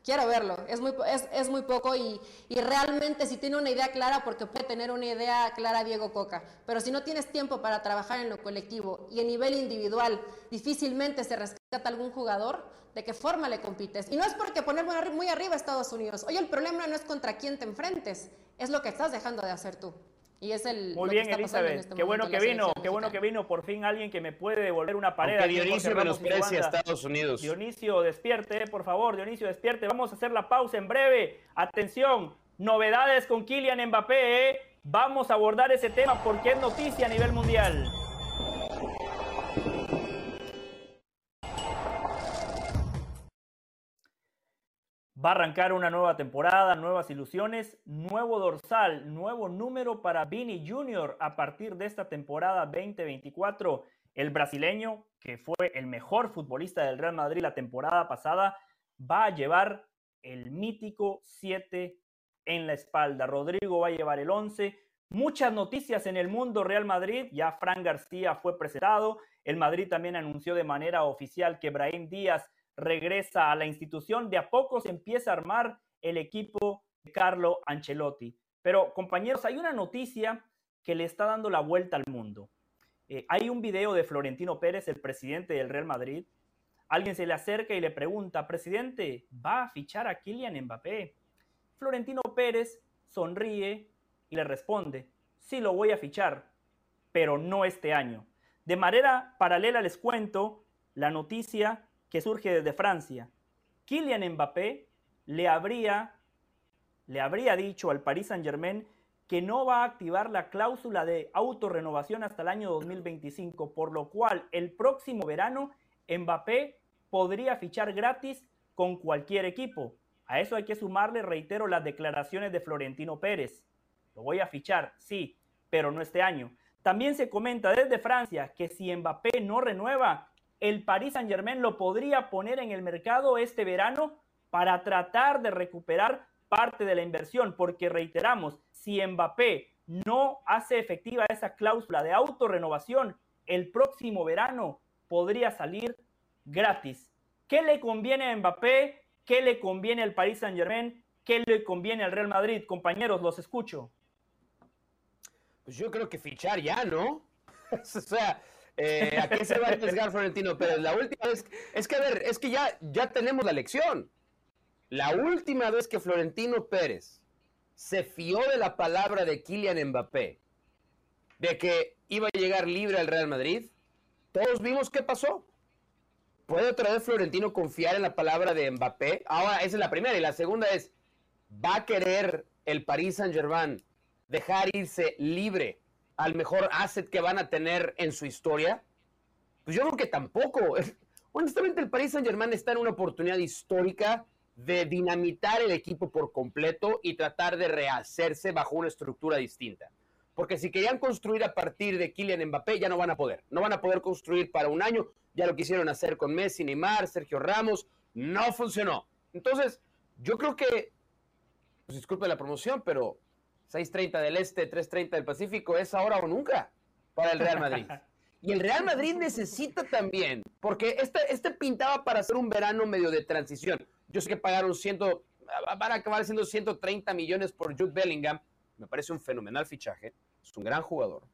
quiero verlo. Es muy, es, muy poco y, realmente si tiene una idea clara, porque puede tener una idea clara Diego Coca, pero si no tienes tiempo para trabajar en lo colectivo y a nivel individual, difícilmente se rescata algún jugador, ¿de qué forma le compites? Y no es porque poner muy arriba a Estados Unidos. Hoy el problema no es contra quién te enfrentes, es lo que estás dejando de hacer tú. Y es el. Muy bien, Elizabeth. Este qué bueno que vino, qué bueno que vino. Por fin alguien que me puede devolver una pared. Dionisio menosprecia a Estados Unidos. Dionisio, despierte, por favor. Dionisio, despierte. Vamos a hacer la pausa en breve. Atención, novedades con Kylian Mbappé. ¿eh? Vamos a abordar ese tema porque es noticia a nivel mundial. Va a arrancar una nueva temporada, nuevas ilusiones, nuevo dorsal, nuevo número para Vini Jr. a partir de esta temporada 2024. El brasileño, que fue el mejor futbolista del Real Madrid la temporada pasada, va a llevar el mítico 7 en la espalda. Rodrigo va a llevar el 11. Muchas noticias en el mundo Real Madrid. Ya Fran García fue presentado. El Madrid también anunció de manera oficial que Brahim Díaz regresa a la institución, de a poco se empieza a armar el equipo de Carlo Ancelotti. Pero compañeros, hay una noticia que le está dando la vuelta al mundo. Eh, hay un video de Florentino Pérez, el presidente del Real Madrid. Alguien se le acerca y le pregunta, presidente, ¿va a fichar a Kylian Mbappé? Florentino Pérez sonríe y le responde, sí lo voy a fichar, pero no este año. De manera paralela les cuento la noticia que surge desde Francia. Kylian Mbappé le habría, le habría dicho al Paris Saint-Germain que no va a activar la cláusula de autorrenovación hasta el año 2025, por lo cual el próximo verano Mbappé podría fichar gratis con cualquier equipo. A eso hay que sumarle, reitero, las declaraciones de Florentino Pérez. Lo voy a fichar, sí, pero no este año. También se comenta desde Francia que si Mbappé no renueva, el Paris Saint Germain lo podría poner en el mercado este verano para tratar de recuperar parte de la inversión, porque reiteramos, si Mbappé no hace efectiva esa cláusula de autorrenovación, el próximo verano podría salir gratis. ¿Qué le conviene a Mbappé? ¿Qué le conviene al Paris Saint Germain? ¿Qué le conviene al Real Madrid? Compañeros, los escucho. Pues yo creo que fichar ya, ¿no? o sea, eh, ¿A qué se va a arriesgar Florentino Pérez? La última vez, es que a ver, es que ya, ya tenemos la lección. La última vez que Florentino Pérez se fió de la palabra de Kylian Mbappé, de que iba a llegar libre al Real Madrid, todos vimos qué pasó. ¿Puede otra vez Florentino confiar en la palabra de Mbappé? Ahora, esa es la primera. Y la segunda es, ¿va a querer el Paris Saint-Germain dejar irse libre al mejor asset que van a tener en su historia? Pues yo creo que tampoco. Honestamente, el Paris Saint Germain está en una oportunidad histórica de dinamitar el equipo por completo y tratar de rehacerse bajo una estructura distinta. Porque si querían construir a partir de Kylian Mbappé, ya no van a poder. No van a poder construir para un año. Ya lo quisieron hacer con Messi, Neymar, Sergio Ramos. No funcionó. Entonces, yo creo que, pues disculpe la promoción, pero 6.30 del Este, 3.30 del Pacífico, es ahora o nunca para el Real Madrid. Y el Real Madrid necesita también, porque este, este pintaba para hacer un verano medio de transición. Yo sé que pagaron 100, van a acabar siendo 130 millones por Jude Bellingham. Me parece un fenomenal fichaje. Es un gran jugador.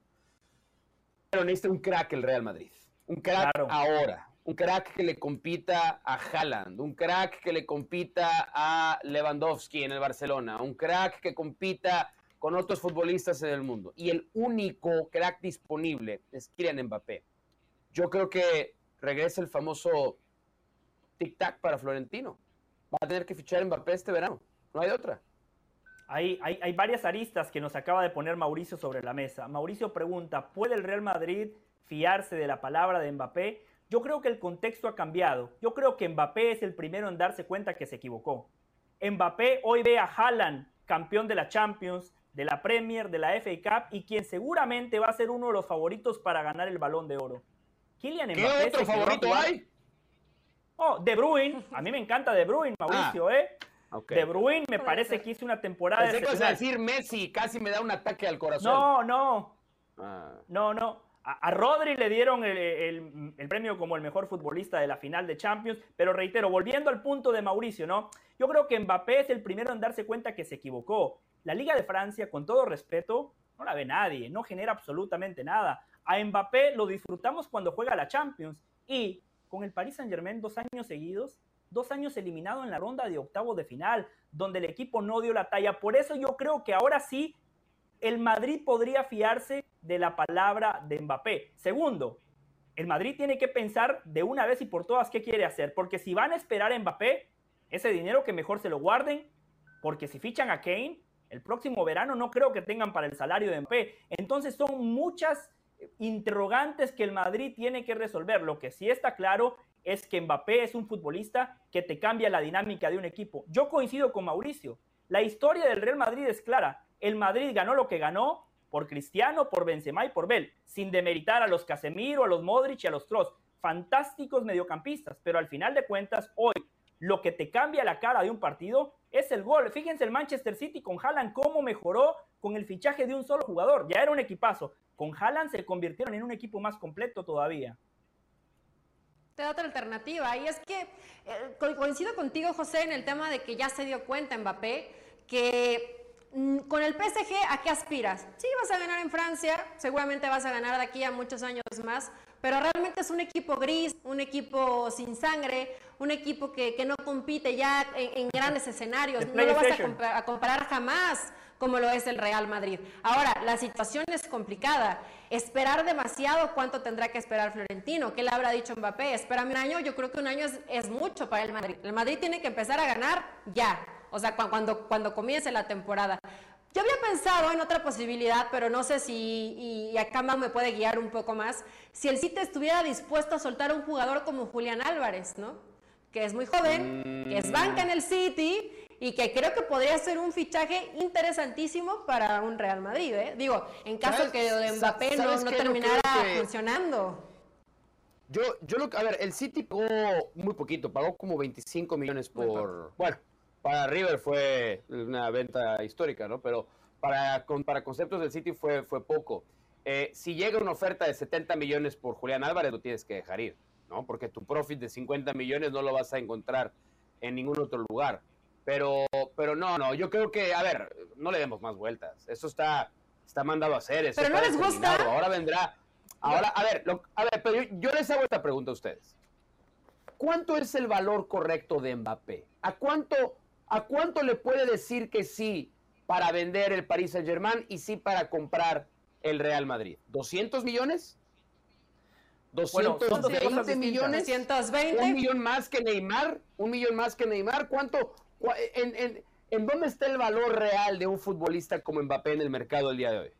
Pero necesita un crack el Real Madrid. Un crack ahora un crack que le compita a Haaland, un crack que le compita a Lewandowski en el Barcelona, un crack que compita con otros futbolistas en el mundo. Y el único crack disponible es Kylian Mbappé. Yo creo que regresa el famoso tic-tac para Florentino. Va a tener que fichar Mbappé este verano. No hay otra. Hay, hay, hay, varias aristas que nos acaba de poner Mauricio sobre la mesa. Mauricio pregunta, ¿puede el Real Madrid fiarse de la palabra de Mbappé? Yo creo que el contexto ha cambiado. Yo creo que Mbappé es el primero en darse cuenta que se equivocó. Mbappé hoy ve a Haaland, campeón de la Champions, de la Premier, de la FA Cup y quien seguramente va a ser uno de los favoritos para ganar el Balón de Oro. Kylian ¿Qué otro favorito hay? Oh, De Bruyne. A mí me encanta De Bruyne, Mauricio, ah, ¿eh? De Bruyne me parece que hizo una temporada. Pensé que a decir Messi, casi me da un ataque al corazón. No, no. Ah. No, no. A, Rodri le dieron el, premio como el mejor futbolista de la final de Champions, pero reitero, volviendo al punto de Mauricio, ¿no? Yo creo que Mbappé es el primero en darse cuenta que se equivocó. La Liga de Francia, con todo respeto, no la ve nadie, no genera absolutamente nada. A Mbappé lo disfrutamos cuando juega la Champions y con el Paris Saint-Germain dos años seguidos, dos años eliminado en la ronda de octavos de final, donde el equipo no dio la talla. Por eso yo creo que ahora sí el Madrid podría fiarse de la palabra de Mbappé. Segundo, el Madrid tiene que pensar de una vez y por todas qué quiere hacer, porque si van a esperar a Mbappé, ese dinero que mejor se lo guarden, porque si fichan a Kane, el próximo verano no creo que tengan para el salario de Mbappé. Entonces son muchas interrogantes que el Madrid tiene que resolver. Lo que sí está claro es que Mbappé es un futbolista que te cambia la dinámica de un equipo. Yo coincido con Mauricio. La historia del Real Madrid es clara el Madrid ganó lo que ganó por Cristiano, por Benzema y por Bell, sin demeritar a los Casemiro, a los Modric y a los Kroos. Fantásticos mediocampistas, pero al final de cuentas, hoy lo que te cambia la cara de un partido es el gol. Fíjense el Manchester City con Haaland cómo mejoró con el fichaje de un solo jugador. Ya era un equipazo. Con Haaland se convirtieron en un equipo más completo todavía. Te da otra alternativa. Y es que eh, coincido contigo, José, en el tema de que ya se dio cuenta Mbappé que con el PSG, ¿a qué aspiras? Sí, vas a ganar en Francia, seguramente vas a ganar de aquí a muchos años más, pero realmente es un equipo gris, un equipo sin sangre, un equipo que, no compite ya en, grandes escenarios. No lo vas a, comparar jamás como lo es el Real Madrid. Ahora, la situación es complicada. Esperar demasiado, ¿cuánto tendrá que esperar Florentino? ¿Qué le habrá dicho Mbappé? Espérame un año, yo creo que un año es, es mucho para el Madrid. El Madrid tiene que empezar a ganar ya o sea, cuando, cuando comience la temporada. Yo había pensado en otra posibilidad, pero no sé si, y acá me puede guiar un poco más, si el City estuviera dispuesto a soltar a un jugador como Julián Álvarez, ¿no? Que es muy joven, que es banca en el City y que creo que podría ser un fichaje interesantísimo para un Real Madrid, ¿eh? Digo, en caso que de Mbappé no, terminara funcionando. Yo, yo lo, a ver, el City pagó muy poquito, pagó como 25 millones por, bueno, para River fue una venta histórica, ¿no? Pero para, para conceptos del City fue, fue poco. Eh, si llega una oferta de 70 millones por Julián Álvarez, lo tienes que dejar ir, ¿no? Porque tu profit de 50 millones no lo vas a encontrar en ningún otro lugar. Pero, pero no, no, yo creo que, a ver, no le demos más vueltas. Eso está, está mandado a hacer. pero no les gusta. Ahora vendrá. Ahora, a ver, a ver, pero yo, yo les hago esta pregunta a ustedes. ¿Cuánto es el valor correcto de Mbappé? ¿A cuánto ¿A cuánto le puede decir que sí para vender el Paris Saint Germain y sí para comprar el Real Madrid? ¿200 millones? ¿220 millones? ¿Un millón más que Neymar? ¿Un millón más que Neymar? ¿Cuánto? En, en, dónde está el valor real de un futbolista como Mbappé en el mercado el día de hoy?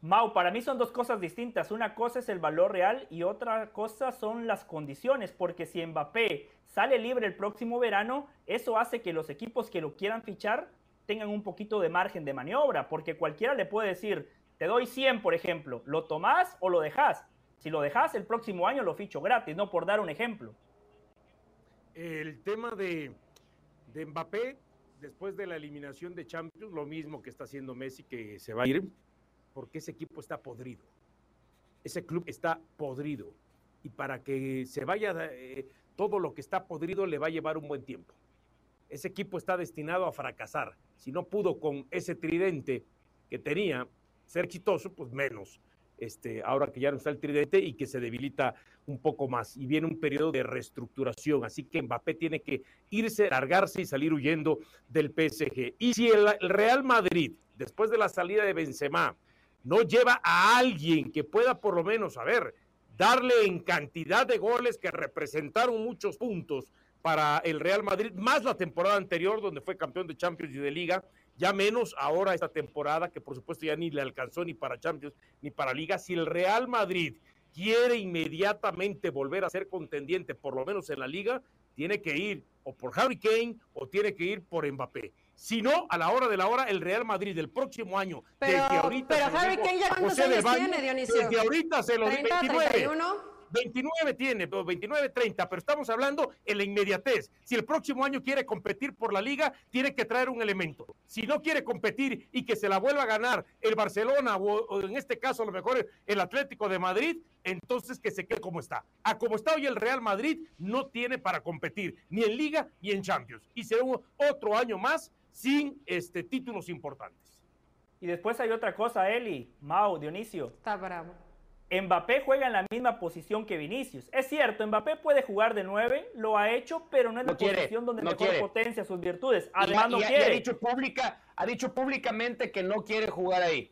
Mau, para mí son dos cosas distintas. Una cosa es el valor real y otra cosa son las condiciones, porque si Mbappé sale libre el próximo verano, eso hace que los equipos que lo quieran fichar tengan un poquito de margen de maniobra, porque cualquiera le puede decir, te doy 100, por ejemplo, ¿lo tomás o lo dejás? Si lo dejás, el próximo año lo ficho gratis, no por dar un ejemplo. El tema de, de Mbappé, después de la eliminación de Champions, lo mismo que está haciendo Messi, que se va a ir, porque ese equipo está podrido. Ese club está podrido. Y para que se vaya eh, todo lo que está podrido le va a llevar un buen tiempo. Ese equipo está destinado a fracasar. Si no pudo con ese tridente que tenía ser exitoso, pues menos. Este, ahora que ya no está el tridente y que se debilita un poco más y viene un periodo de reestructuración, así que Mbappé tiene que irse, largarse y salir huyendo del PSG. Y si el, el Real Madrid, después de la salida de Benzema, no lleva a alguien que pueda por lo menos, a ver, darle en cantidad de goles que representaron muchos puntos para el Real Madrid, más la temporada anterior donde fue campeón de Champions y de Liga, ya menos ahora esta temporada que por supuesto ya ni le alcanzó ni para Champions ni para Liga. Si el Real Madrid quiere inmediatamente volver a ser contendiente, por lo menos en la Liga, tiene que ir o por Harry Kane o tiene que ir por Mbappé. Sino a la hora de la hora el Real Madrid del próximo año. Pero, pero Harry Kane ya cuántos años tiene, Dionisio. Desde ahorita se los 30, 29. 31. 29 tiene, 29, 30, pero estamos hablando en la inmediatez. Si el próximo año quiere competir por la liga, tiene que traer un elemento. Si no quiere competir y que se la vuelva a ganar el Barcelona o, en este caso a lo mejor el Atlético de Madrid, entonces que se quede como está. A como está hoy el Real Madrid, no tiene para competir ni en liga ni en Champions. Y será otro año más sin este, títulos importantes. Y después hay otra cosa, Eli, Mau, Dionisio. Está bravo. Mbappé juega en la misma posición que Vinicius. Es cierto, Mbappé puede jugar de nueve, lo ha hecho, pero no es la posición donde mejor potencia sus virtudes. Además, no quiere. ha, dicho pública, ha dicho públicamente que no quiere jugar ahí.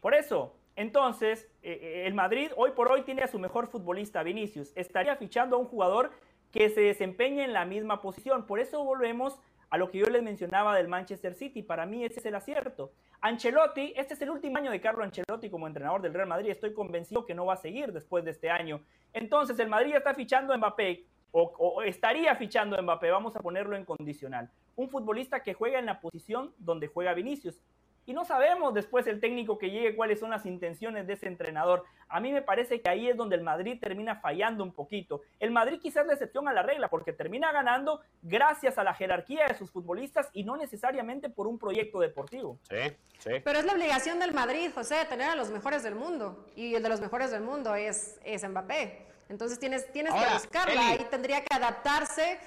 Por eso, entonces, eh, eh, el Madrid hoy por hoy tiene a su mejor futbolista, Vinicius. Estaría fichando a un jugador que se desempeñe en la misma posición. Por eso volvemos a lo que yo les mencionaba del Manchester City. Para mí ese es el acierto. Ancelotti, este es el último año de Carlo Ancelotti como entrenador del Real Madrid. Estoy convencido que no va a seguir después de este año. Entonces el Madrid está fichando a Mbappé o, o estaría fichando a Mbappé, vamos a ponerlo en condicional. Un futbolista que juega en la posición donde juega Vinicius y no sabemos después el técnico que llegue cuáles son las intenciones de ese entrenador. A mí me parece que ahí es donde el Madrid termina fallando un poquito. El Madrid quizás es la excepción a la regla porque termina ganando gracias a la jerarquía de sus futbolistas y no necesariamente por un proyecto deportivo. Sí, sí. Pero es la obligación del Madrid, José, tener a los mejores del mundo. Y el de los mejores del mundo es, es Mbappé. Entonces tienes, tienes que buscarla y tendría que adaptarse.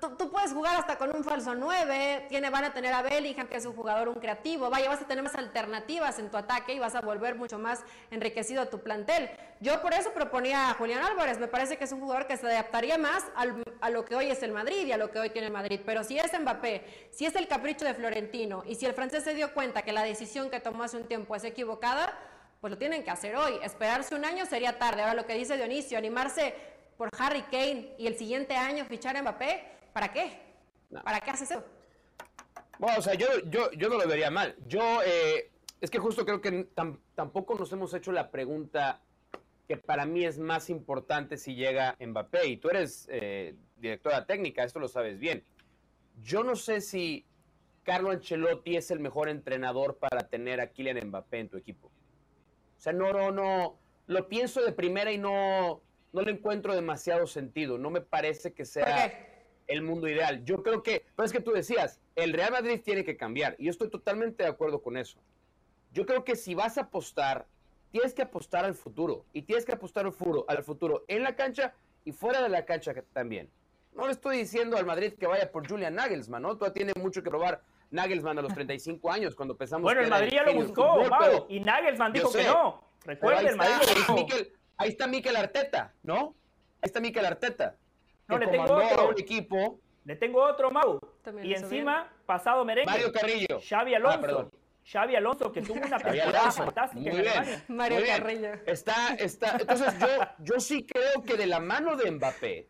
Tú, puedes jugar hasta con un falso 9, tiene, van a tener a Bellingham, que es un jugador, un creativo, vaya, vas a tener más alternativas en tu ataque y vas a volver mucho más enriquecido a tu plantel. Yo por eso proponía a Julián Álvarez, me parece que es un jugador que se adaptaría más a lo que hoy es el Madrid y a lo que hoy tiene el Madrid. Pero si es Mbappé, si es el capricho de Florentino y si el francés se dio cuenta que la decisión que tomó hace un tiempo es equivocada, pues lo tienen que hacer hoy. Esperarse un año sería tarde. Ahora lo que dice Dionisio, animarse por Harry Kane y el siguiente año fichar a Mbappé, ¿para qué? ¿Para qué haces eso? Bueno, o sea, yo, yo, yo no lo vería mal. Yo, eh, es que justo creo que tampoco nos hemos hecho la pregunta que para mí es más importante si llega Mbappé. Y tú eres eh, directora técnica, esto lo sabes bien. Yo no sé si Carlo Ancelotti es el mejor entrenador para tener a Kylian Mbappé en tu equipo. O sea, no, no, no, lo pienso de primera y no, no le encuentro demasiado sentido. No me parece que sea el mundo ideal. Yo creo que, pero es que tú decías, el Real Madrid tiene que cambiar. Y yo estoy totalmente de acuerdo con eso. Yo creo que si vas a apostar, tienes que apostar al futuro. Y tienes que apostar al futuro, al futuro en la cancha y fuera de la cancha también. No le estoy diciendo al Madrid que vaya por Julian Nagelsmann, ¿no? Todavía tiene mucho que probar Nagelsmann a los 35 años, cuando empezamos. Bueno, el Madrid ya lo buscó, y Nagelsmann dijo que no. Recuerda, el Madrid lo buscó. ahí está Mikel Arteta, ¿no? Ahí está Mikel Arteta. No, le tengo otro. Un equipo. Le tengo otro, Mau. y encima, pasado merengue. Mario Carrillo. Xavi ah, Alonso. Xavi Alonso, que tuvo una temporada fantástica. Muy bien. Mario Carrillo. Está, está. Entonces, yo, yo sí creo que de la mano de Mbappé,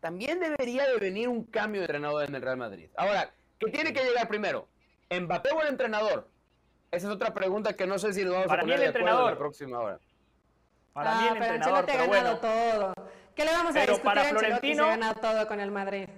también debería de venir un cambio de entrenador en el Real Madrid. Ahora, ¿Qué tiene que llegar primero? ¿Mbappé o el entrenador? Esa es otra pregunta que no sé si nos vamos Para a poner mí el entrenador. la próxima hora. Para mí el ah, entrenador, pero, bueno. todo. ¿Qué le vamos a pero para Florentino, ha ganado todo con el Madrid?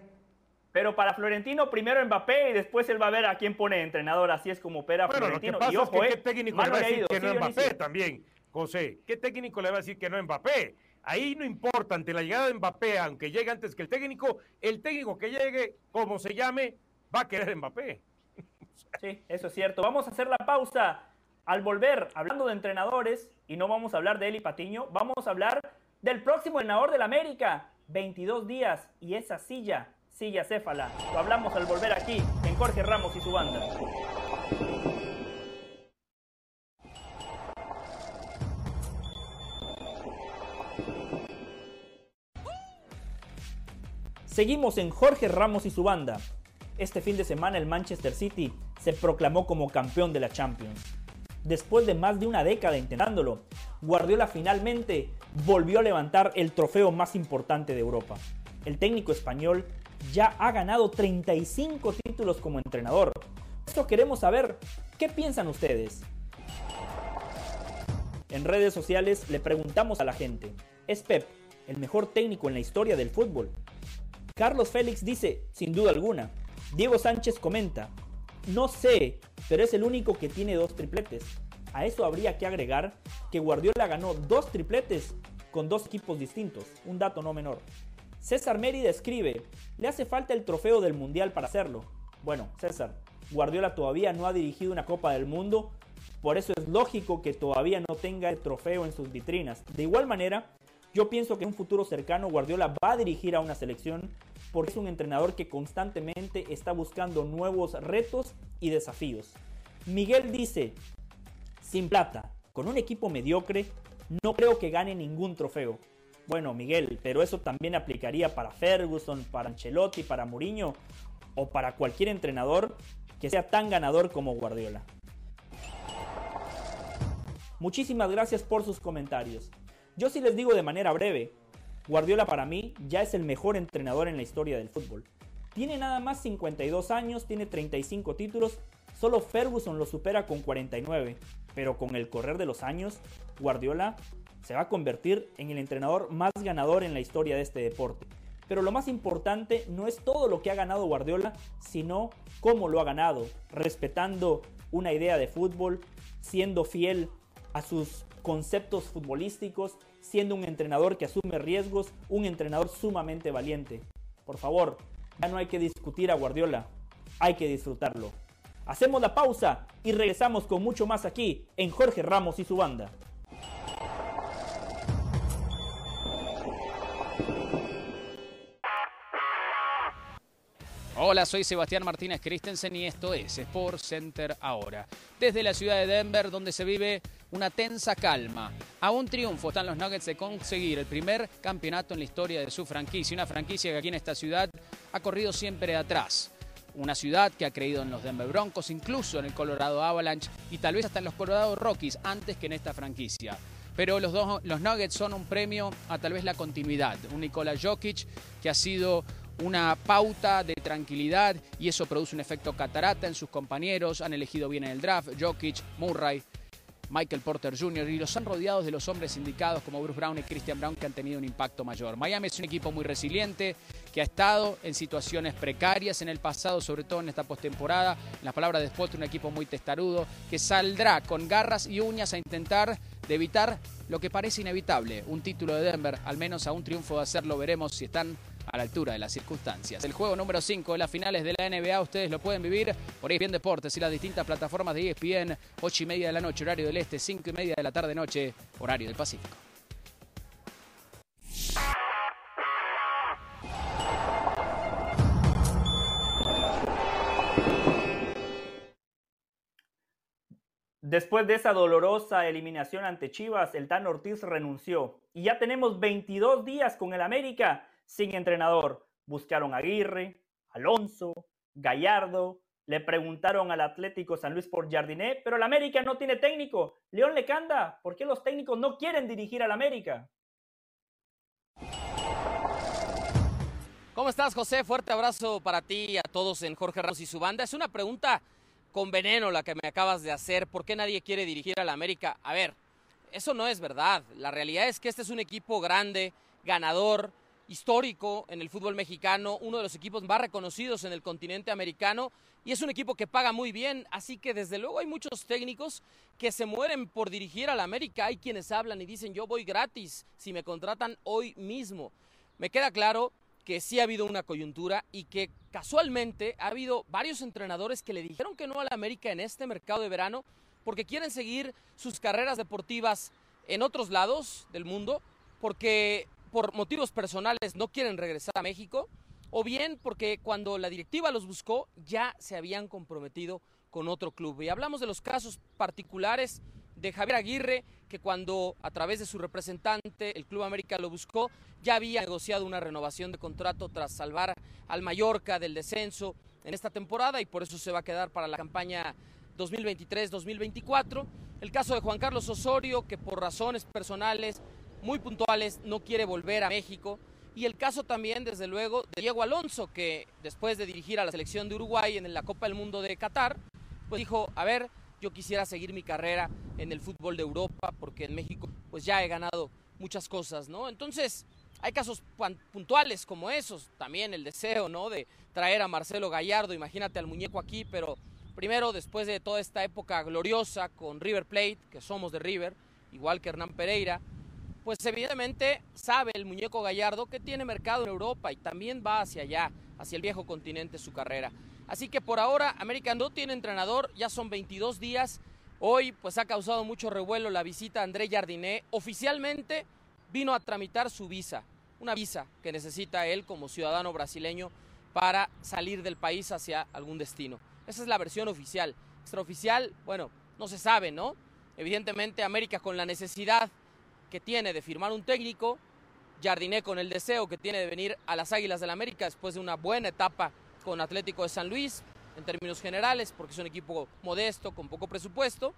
Pero para Florentino, primero Mbappé y después él va a ver a quién pone entrenador. Así es como opera bueno, Florentino. Lo que pasa y ojo, es que ¿qué técnico le va a decir que no Mbappé también, José? ¿Qué técnico le va a decir que no Mbappé? Ahí no importa, ante la llegada de Mbappé, aunque llegue antes que el técnico, el técnico que llegue, como se llame, va a querer Mbappé. Sí, eso es cierto. Vamos a hacer la pausa. Al volver, hablando de entrenadores, y no vamos a hablar de Eli Patiño, vamos a hablar del próximo entrenador del América. 22 días y esa silla, silla céfala. Lo hablamos al volver aquí en Jorge Ramos y su banda. Seguimos en Jorge Ramos y su banda. Este fin de semana el Manchester City se proclamó como campeón de la Champions. Después de más de una década intentándolo, Guardiola finalmente volvió a levantar el trofeo más importante de Europa. El técnico español ya ha ganado 35 títulos como entrenador. Esto queremos saber, ¿qué piensan ustedes? En redes sociales le preguntamos a la gente, ¿es Pep el mejor técnico en la historia del fútbol? Carlos Félix dice, sin duda alguna, Diego Sánchez comenta, no sé, pero es el único que tiene dos tripletes. A eso habría que agregar que Guardiola ganó dos tripletes con dos equipos distintos, un dato no menor. César Mérida escribe, le hace falta el trofeo del Mundial para hacerlo. Bueno, César, Guardiola todavía no ha dirigido una Copa del Mundo, por eso es lógico que todavía no tenga el trofeo en sus vitrinas. De igual manera, yo pienso que en un futuro cercano Guardiola va a dirigir a una selección porque es un entrenador que constantemente está buscando nuevos retos y desafíos. Miguel dice, sin plata, con un equipo mediocre, no creo que gane ningún trofeo. Bueno, Miguel, pero eso también aplicaría para Ferguson, para Ancelotti, para Mourinho o para cualquier entrenador que sea tan ganador como Guardiola. Muchísimas gracias por sus comentarios. Yo sí les digo de manera breve, Guardiola para mí ya es el mejor entrenador en la historia del fútbol. Tiene nada más 52 años, tiene 35 títulos, solo Ferguson lo supera con 49, pero con el correr de los años, Guardiola se va a convertir en el entrenador más ganador en la historia de este deporte. Pero lo más importante no es todo lo que ha ganado Guardiola, sino cómo lo ha ganado, respetando una idea de fútbol, siendo fiel a sus conceptos futbolísticos, siendo un entrenador que asume riesgos, un entrenador sumamente valiente. Por favor, ya no hay que discutir a Guardiola, hay que disfrutarlo. Hacemos la pausa y regresamos con mucho más aquí en Jorge Ramos y su banda. Hola, soy Sebastián Martínez Christensen y esto es Sport Center ahora. Desde la ciudad de Denver, donde se vive una tensa calma. A un triunfo están los Nuggets de conseguir el primer campeonato en la historia de su franquicia. Una franquicia que aquí en esta ciudad ha corrido siempre atrás. Una ciudad que ha creído en los Denver Broncos, incluso en el Colorado Avalanche y tal vez hasta en los Colorado Rockies antes que en esta franquicia. Pero los, dos, los Nuggets son un premio a tal vez la continuidad. Un Nikola Jokic que ha sido una pauta de tranquilidad y eso produce un efecto catarata en sus compañeros. Han elegido bien en el draft Jokic, Murray, Michael Porter Jr. y los han rodeado de los hombres indicados como Bruce Brown y Christian Brown que han tenido un impacto mayor. Miami es un equipo muy resiliente que ha estado en situaciones precarias en el pasado, sobre todo en esta postemporada. En las palabras de Spot, un equipo muy testarudo que saldrá con garras y uñas a intentar de evitar lo que parece inevitable, un título de Denver, al menos a un triunfo de hacerlo veremos si están a la altura de las circunstancias. El juego número 5 de las finales de la NBA, ustedes lo pueden vivir por ESPN Deportes y las distintas plataformas de ESPN, 8 y media de la noche, horario del este, 5 y media de la tarde noche, horario del Pacífico. Después de esa dolorosa eliminación ante Chivas, el Tan Ortiz renunció. Y ya tenemos 22 días con el América sin entrenador. Buscaron a Aguirre, Alonso, Gallardo, le preguntaron al Atlético San Luis por Jardiné, pero el América no tiene técnico. León Lecanda, ¿por qué los técnicos no quieren dirigir al América? ¿Cómo estás, José? Fuerte abrazo para ti y a todos en Jorge Ramos y su banda. Es una pregunta con veneno la que me acabas de hacer. ¿Por qué nadie quiere dirigir al América? A ver, eso no es verdad. La realidad es que este es un equipo grande, ganador, histórico en el fútbol mexicano, uno de los equipos más reconocidos en el continente americano y es un equipo que paga muy bien, así que desde luego hay muchos técnicos que se mueren por dirigir al América, hay quienes hablan y dicen yo voy gratis si me contratan hoy mismo. Me queda claro que sí ha habido una coyuntura y que casualmente ha habido varios entrenadores que le dijeron que no al América en este mercado de verano porque quieren seguir sus carreras deportivas en otros lados del mundo, porque por motivos personales no quieren regresar a México, o bien porque cuando la directiva los buscó ya se habían comprometido con otro club. Y hablamos de los casos particulares de Javier Aguirre, que cuando a través de su representante el Club América lo buscó, ya había negociado una renovación de contrato tras salvar al Mallorca del descenso en esta temporada y por eso se va a quedar para la campaña 2023-2024. El caso de Juan Carlos Osorio, que por razones personales muy puntuales, no quiere volver a México. Y el caso también, desde luego, de Diego Alonso, que después de dirigir a la selección de Uruguay en la Copa del Mundo de Qatar, pues dijo, a ver, yo quisiera seguir mi carrera en el fútbol de Europa, porque en México pues ya he ganado muchas cosas, ¿no? Entonces, Hay casos puntuales como esos, también el deseo, ¿no? De traer a Marcelo Gallardo, imagínate al muñeco aquí, pero primero, después de toda esta época gloriosa con River Plate, que somos de River, igual que Hernán Pereira, pues evidentemente sabe el muñeco Gallardo que tiene mercado en Europa y también va hacia allá, hacia el viejo continente su carrera. Así que por ahora América no tiene entrenador, ya son 22 días. Hoy pues ha causado mucho revuelo la visita a André Jardiné. Oficialmente vino a tramitar su visa, una visa que necesita él como ciudadano brasileño para salir del país hacia algún destino. Esa es la versión oficial. Extraoficial, bueno, no se sabe, ¿no? Evidentemente América con la necesidad que tiene de firmar un técnico, Jardiné con el deseo que tiene de venir a las Águilas del la América después de una buena etapa con Atlético de San Luis, en términos generales, porque es un equipo modesto, con poco presupuesto.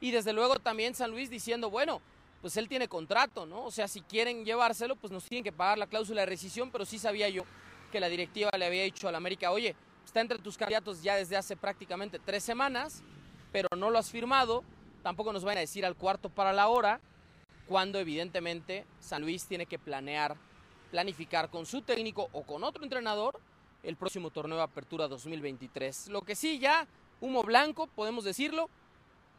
Y desde luego también San Luis diciendo, bueno, pues él tiene contrato, ¿no? O sea, si quieren llevárselo, pues nos tienen que pagar la cláusula de rescisión, pero sí sabía yo que la directiva le había dicho al América, oye, está entre tus candidatos ya desde hace prácticamente tres semanas, pero no lo has firmado, tampoco nos van a decir al cuarto para la hora, cuando evidentemente San Luis tiene que planear, planificar con su técnico o con otro entrenador el próximo torneo de apertura 2023. Lo que sí ya, humo blanco, podemos decirlo,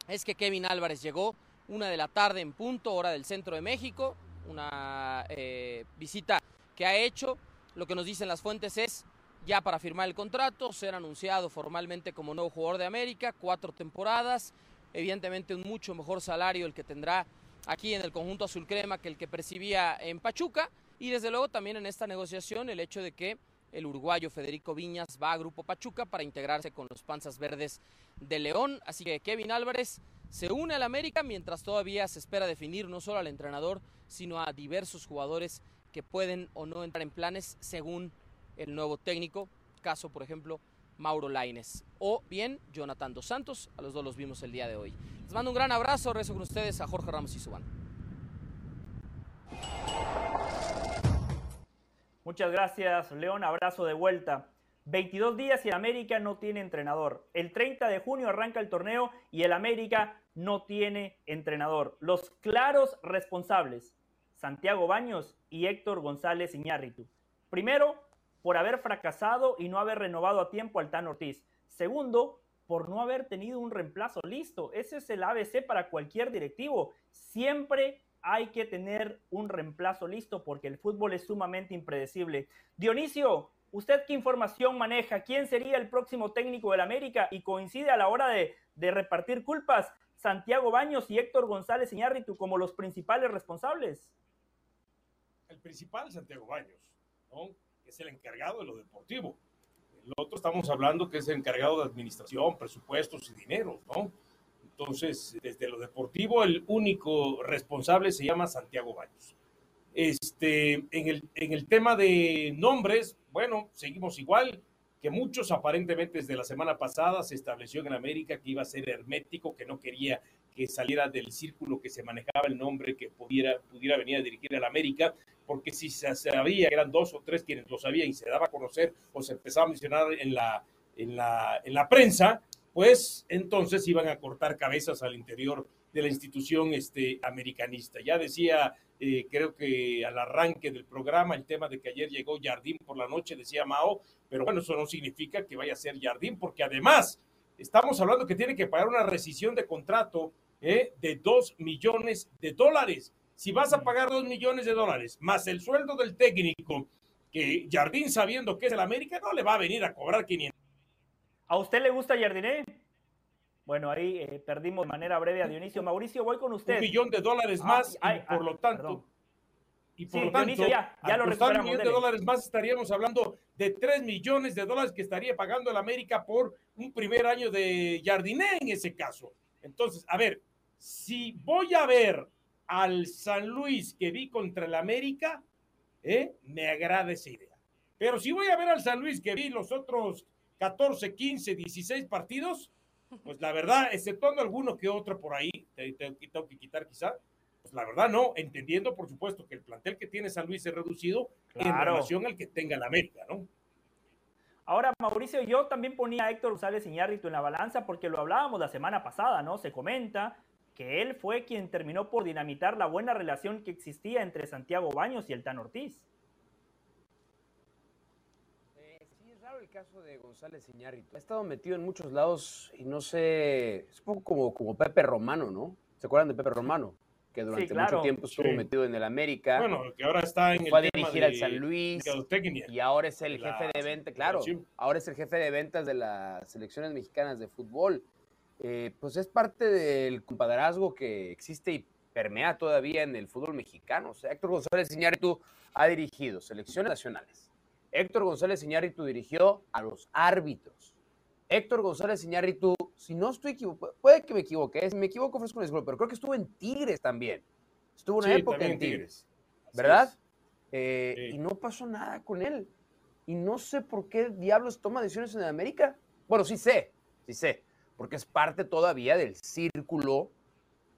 es que Kevin Álvarez llegó una de la tarde en punto, hora del centro de México, una eh, visita que ha hecho. Lo que nos dicen las fuentes es ya para firmar el contrato, ser anunciado formalmente como nuevo jugador de América, cuatro temporadas, evidentemente un mucho mejor salario el que tendrá aquí en el conjunto azul crema que el que percibía en Pachuca y desde luego también en esta negociación el hecho de que el uruguayo Federico Viñas va a Grupo Pachuca para integrarse con los Panzas Verdes de León. Así que Kevin Álvarez se une al América mientras todavía se espera definir no solo al entrenador, sino a diversos jugadores que pueden o no entrar en planes según el nuevo técnico. Caso, por ejemplo, Mauro Laines o bien Jonathan Dos Santos. A los dos los vimos el día de hoy. Les mando un gran abrazo. Rezo con ustedes a Jorge Ramos y su Muchas gracias, León. Abrazo de vuelta. 22 días y el América no tiene entrenador. El 30 de junio arranca el torneo y el América no tiene entrenador. Los claros responsables, Santiago Baños y Héctor González Iñárritu. Primero, por haber fracasado y no haber renovado a tiempo al Tan Ortiz. Segundo, por no haber tenido un reemplazo listo. Ese es el ABC para cualquier directivo. Siempre hay que tener un reemplazo listo porque el fútbol es sumamente impredecible. Dionisio, ¿usted qué información maneja? ¿Quién sería el próximo técnico del América? Y coincide a la hora de, repartir culpas Santiago Baños y Héctor González Iñárritu como los principales responsables. El principal Santiago Baños, ¿no? Es el encargado de lo deportivo. El otro estamos hablando que es el encargado de administración, presupuestos y dinero, ¿no? Entonces, desde lo deportivo, el único responsable se llama Santiago Baños. Este, en, el, en el tema de nombres, bueno, seguimos igual que muchos, aparentemente desde la semana pasada se estableció en América que iba a ser hermético, que no quería que saliera del círculo que se manejaba el nombre que pudiera, pudiera venir a dirigir al América, porque si se sabía eran dos o tres quienes lo sabían y se daba a conocer o se empezaba a mencionar en la, en la, en la prensa, pues entonces iban a cortar cabezas al interior de la institución este, americanista. Ya decía, eh, creo que al arranque del programa, el tema de que ayer llegó Jardín por la noche, decía Mao, pero bueno, eso no significa que vaya a ser Jardín, porque además estamos hablando que tiene que pagar una rescisión de contrato eh, de dos millones de dólares. Si vas a pagar dos millones de dólares más el sueldo del técnico, que Jardín sabiendo que es el América, no le va a venir a cobrar 500 ¿A usted le gusta Jardiné? Bueno, ahí eh, perdimos de manera breve a Dionisio. Mauricio, voy con usted. Un millón de dólares ah, más y por lo tanto... Y por lo tanto, ya, ya lo un millón de dólares más estaríamos hablando de tres millones de dólares que estaría pagando el América por un primer año de Jardiné en ese caso. Entonces, a ver, si voy a ver al San Luis que vi contra el América, ¿eh? me agrada esa idea. Pero si voy a ver al San Luis que vi los otros 14, 15, 16 partidos, pues la verdad, exceptuando alguno que otro por ahí, te, tengo que quitar quizá, pues la verdad no, entendiendo por supuesto que el plantel que tiene San Luis es reducido en relación al que tenga la América, ¿no? Ahora, Mauricio, yo también ponía a Héctor González Iñárritu en la balanza porque lo hablábamos la semana pasada, ¿no? Se comenta que él fue quien terminó por dinamitar la buena relación que existía entre Santiago Baños y el Tan Ortiz. Eh, sí, es raro el caso de González Iñárritu. Ha estado metido en muchos lados y no sé, es un poco como, como Pepe Romano, ¿no? ¿Se acuerdan de Pepe Romano? Que durante mucho tiempo estuvo metido en el América. Bueno, que ahora está en el Fue a dirigir al San Luis. Y ahora es el jefe de ventas, claro. Ahora es el jefe de ventas de las selecciones mexicanas de fútbol. Eh, pues es parte del compadrazgo que existe y permea todavía en el fútbol mexicano. O sea, Héctor González Iñárritu ha dirigido selecciones nacionales. Héctor González Iñárritu dirigió a los árbitros. Héctor González Iñárritu, si no estoy equivocado, puede que me equivoque, si me equivoco ofrezco un disculpa, pero creo que estuvo en Tigres también. Estuvo una época en Tigres, ¿verdad? Eh, y no pasó nada con él. Y no sé por qué diablos toma decisiones en América. Bueno, sí sé, sí sé porque es parte todavía del círculo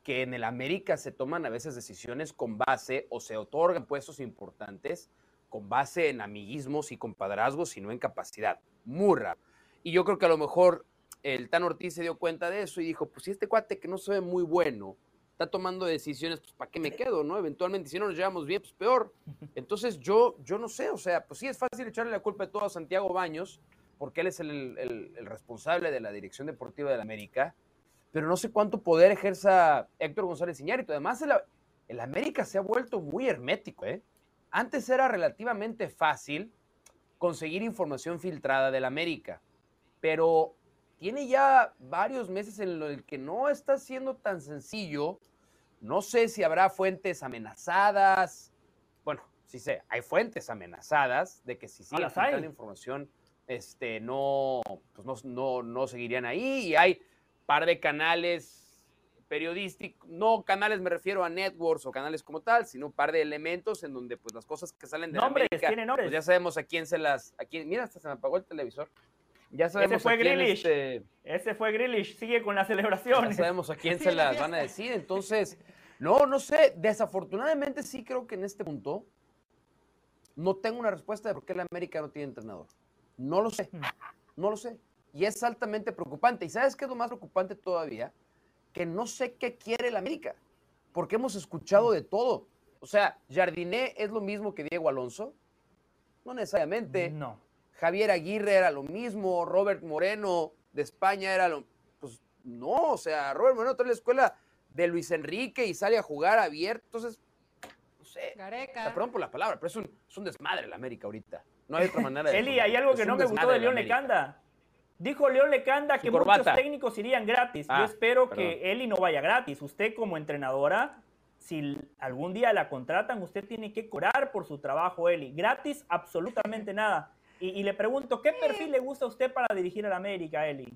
que en el América se toman a veces decisiones con base o se otorgan puestos importantes con base en amiguismos y compadrazgos y no en capacidad. Muy raro. Y yo creo que a lo mejor el Tan Ortiz se dio cuenta de eso y dijo, pues si este cuate que no se ve muy bueno está tomando decisiones, pues ¿para qué me quedo? ¿no? Eventualmente, si no nos llevamos bien, pues peor. Entonces yo, yo no sé, o sea, pues sí es fácil echarle la culpa de todo a Santiago Baños, porque él es el, responsable de la dirección deportiva de la América, pero no sé cuánto poder ejerza Héctor González Iñárritu. Además, el, América se ha vuelto muy hermético. ¿eh? Antes era relativamente fácil conseguir información filtrada del América, pero tiene ya varios meses en los que no está siendo tan sencillo. No sé si habrá fuentes amenazadas. Bueno, sí sé, hay fuentes amenazadas de que si siguen filtrando información este, no, pues no, no, seguirían ahí. Y hay par de canales periodísticos, no canales me refiero a networks o canales como tal, sino un par de elementos en donde pues las cosas que salen de nombres, América, tiene nombres. Pues ya sabemos a quién se las, a quién, mira, hasta se me apagó el televisor. Ya sabemos Ese fue a quién Grealish. Este, Ese fue Grealish, sigue con la celebración. Ya sabemos a quién se las van a decir, entonces, no, no sé, desafortunadamente sí creo que en este punto no tengo una respuesta de por qué la América no tiene entrenador. No lo sé, no lo sé. Y es altamente preocupante. ¿Y sabes qué es lo más preocupante todavía? Que no sé qué quiere el América, porque hemos escuchado de todo. O sea, Jardiné es lo mismo que Diego Alonso. No necesariamente. No. Javier Aguirre era lo mismo, Robert Moreno de España era lo. Pues no, o sea, Robert Moreno trae la escuela de Luis Enrique y sale a jugar abierto. Entonces, no sé. Gareca. Perdón por la palabra, pero es un, es un desmadre el América ahorita. No hay otra manera de. Eli, hay algo que no me gustó de León Lecanda. Dijo León Lecanda que muchos técnicos irían gratis. Yo ah, espero que Eli no vaya gratis. Usted como entrenadora, si algún día la contratan, usted tiene que cobrar por su trabajo, Eli. Gratis, absolutamente nada. Y, y le pregunto, ¿qué perfil le gusta a usted para dirigir a la América, Eli?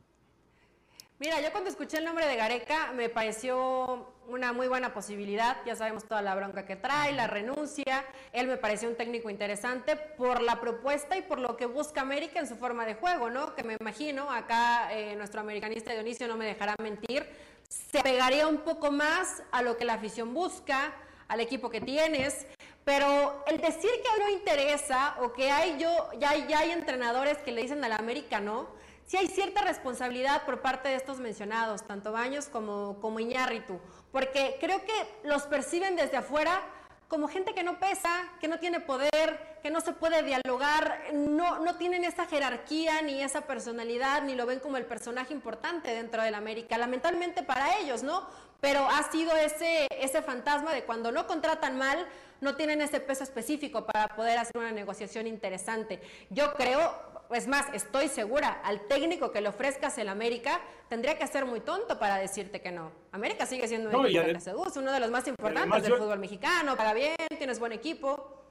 Mira, yo cuando escuché el nombre de Gareca me pareció una muy buena posibilidad. Ya sabemos toda la bronca que trae, la renuncia. Él me pareció un técnico interesante por la propuesta y por lo que busca América en su forma de juego, ¿no? Que me imagino, acá eh, nuestro americanista Dionisio no me dejará mentir, se pegaría un poco más a lo que la afición busca, al equipo que tienes. Pero el decir que no interesa o que hay yo, ya, ya hay entrenadores que le dicen a la América no, sí hay cierta responsabilidad por parte de estos mencionados, tanto Baños como, como Iñárritu, porque creo que los perciben desde afuera como gente que no pesa, que no tiene poder, que no se puede dialogar, no, no tienen esa jerarquía ni esa personalidad, ni lo ven como el personaje importante dentro de la América, lamentablemente para ellos, ¿no? Pero ha sido ese, ese fantasma de cuando no contratan mal, no tienen ese peso específico para poder hacer una negociación interesante. Yo creo, es más, estoy segura, al técnico que le ofrezcas el América, tendría que ser muy tonto para decirte que no. América sigue siendo un equipo seduce, uno de los más importantes del fútbol mexicano, paga bien, tienes buen equipo.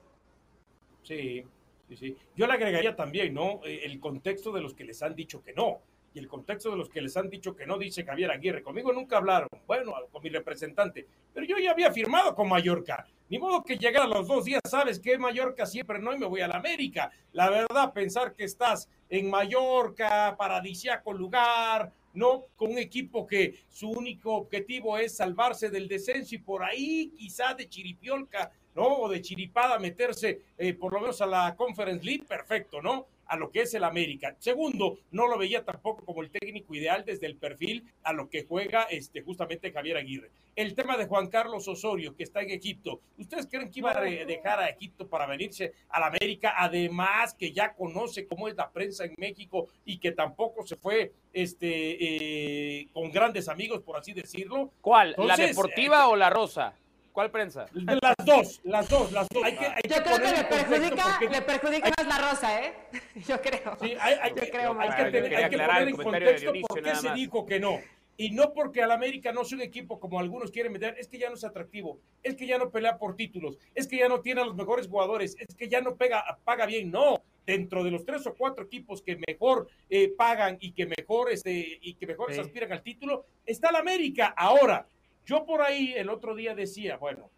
Sí, sí, sí. Yo le agregaría también, ¿no? Eh, el contexto de los que les han dicho que no. Y el contexto de los que les han dicho que no, dice Javier Aguirre. Conmigo nunca hablaron. Bueno, con mi representante. Pero yo ya había firmado con Mallorca. Ni modo que llegara a los dos días, sabes que Mallorca siempre no y me voy a la América. La verdad, pensar que estás en Mallorca, paradisiaco lugar, no con un equipo que su único objetivo es salvarse del descenso y por ahí quizá de chiripiolca ¿no? O de chiripada meterse eh, por lo menos a la Conference League, perfecto, ¿no? A lo que es el América. Segundo, no lo veía tampoco como el técnico ideal desde el perfil a lo que juega este, justamente Javier Aguirre. El tema de Juan Carlos Osorio, que está en Egipto. ¿Ustedes creen que iba a dejar a Egipto para venirse a la América? Además, que ya conoce cómo es la prensa en México y que tampoco se fue este, eh, con grandes amigos, por así decirlo. ¿Cuál? ¿La deportiva eh, o la rosa? ¿Cuál prensa? Las dos, las dos, las dos. Hay que, Yo creo que le perjudica, le perjudica más la rosa, ¿eh? Yo creo. Sí, hay, hay, que, creo hay, que, tener, hay que poner en contexto por qué se dijo que no. Y no porque al América no sea un equipo como algunos quieren meter, es que ya no es atractivo, es que ya no pelea por títulos, es que ya no tiene a los mejores jugadores, es que ya no pega, paga bien. No, dentro de los tres o cuatro equipos que mejor eh, pagan y que mejor, este, y que mejor se aspiran al título, está el América. Ahora, yo por ahí el otro día decía, bueno,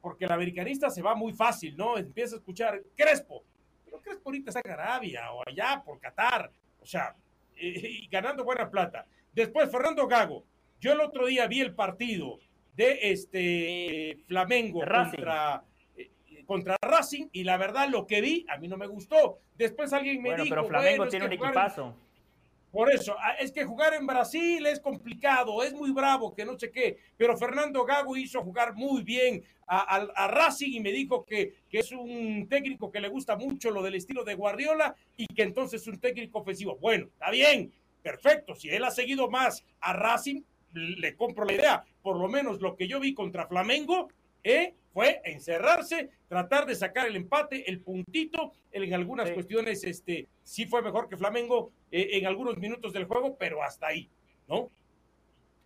porque el americanista se va muy fácil, ¿no? Empieza a escuchar Crespo, pero Crespo ahorita está en Arabia o allá por Qatar, o sea, y ganando buena plata. Después Fernando Gago, yo el otro día vi el partido de este Flamengo contra eh, contra Racing y la verdad lo que vi a mí no me gustó. Después alguien me bueno, dijo, pero Flamengo tiene un equipazo. Por eso, ah, es que jugar en Brasil es complicado, es muy bravo, que no sé qué, pero Fernando Gago hizo jugar muy bien a, Racing y me dijo que, que, es un técnico que le gusta mucho lo del estilo de Guardiola y que entonces es un técnico ofensivo. Bueno, está bien, perfecto, si él ha seguido más a Racing, le compro la idea, por lo menos lo que yo vi contra Flamengo, ¿eh? fue encerrarse, tratar de sacar el empate, el puntito, en algunas cuestiones este, sí fue mejor que Flamengo eh, en algunos minutos del juego, pero hasta ahí, ¿no?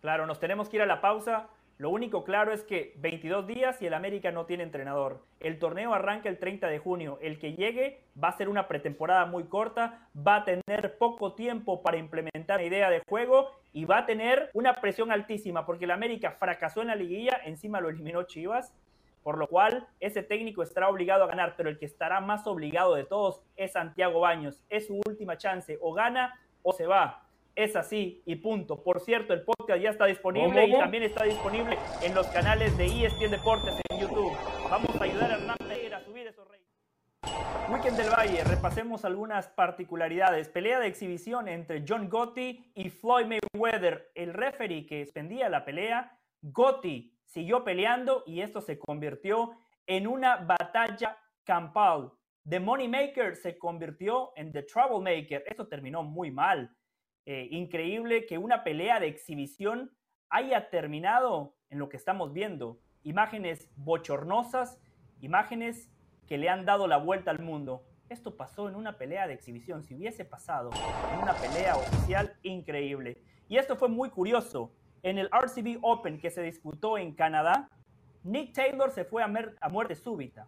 Claro, nos tenemos que ir a la pausa. Lo único claro es que 22 días y el América no tiene entrenador. El torneo arranca el 30 de junio. El que llegue va a ser una pretemporada muy corta, va a tener poco tiempo para implementar la idea de juego y va a tener una presión altísima porque el América fracasó en la liguilla, encima lo eliminó Chivas por lo cual ese técnico estará obligado a ganar, pero el que estará más obligado de todos es Santiago Baños. Es su última chance, o gana o se va. Es así y punto. Por cierto, el podcast ya está disponible y también está disponible en los canales de ESPN Deportes en YouTube. Vamos a ayudar a Hernán Pereira a subir esos reyes. Weekend del Valle, repasemos algunas particularidades. Pelea de exhibición entre John Gotti y Floyd Mayweather. El referee que expendía la pelea, Gotti, siguió peleando y esto se convirtió en una batalla campal. The Moneymaker se convirtió en The Troublemaker. Esto terminó muy mal. Eh, increíble que una pelea de exhibición haya terminado en lo que estamos viendo. Imágenes bochornosas, imágenes que le han dado la vuelta al mundo. Esto pasó en una pelea de exhibición. Si hubiese pasado en una pelea oficial, increíble. Y esto fue muy curioso. En el RCB Open que se disputó en Canadá, Nick Taylor se fue a, muerte súbita.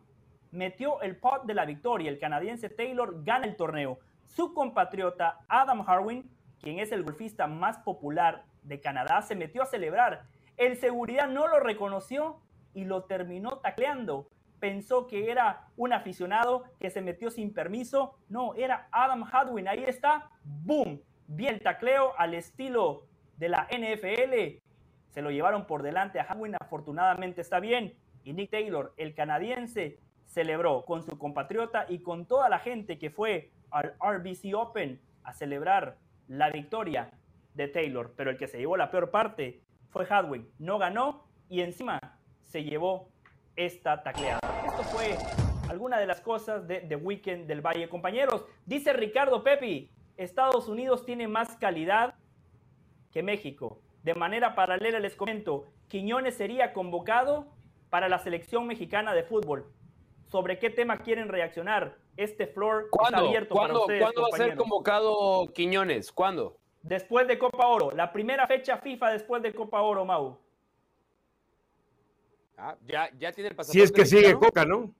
Metió el pot de la victoria. El canadiense Taylor gana el torneo. Su compatriota Adam Harwin, quien es el golfista más popular de Canadá, se metió a celebrar. El seguridad no lo reconoció y lo terminó tacleando. Pensó que era un aficionado que se metió sin permiso. No, era Adam Hadwin. Ahí está. ¡Boom! Bien tacleo al estilo de la NFL. Se lo llevaron por delante a Hawin, afortunadamente está bien. Y Nick Taylor, el canadiense, celebró con su compatriota y con toda la gente que fue al RBC Open a celebrar la victoria de Taylor. Pero el que se llevó la peor parte fue Hadwin. No ganó y encima se llevó esta tacleada. Esto fue alguna de las cosas de The Weekend del Valle. Compañeros, dice Ricardo Pepi, Estados Unidos tiene más calidad que México. De manera paralela les comento, Quiñones sería convocado para la selección mexicana de fútbol. ¿Sobre qué tema quieren reaccionar? Este floor está abierto para ustedes. ¿Cuándo va a ser convocado Quiñones? ¿Cuándo? Después de Copa Oro. La primera fecha FIFA después de Copa Oro, Mau. Ah, ya, ya tiene el pasaporte. Si es que sigue Coca, ¿no?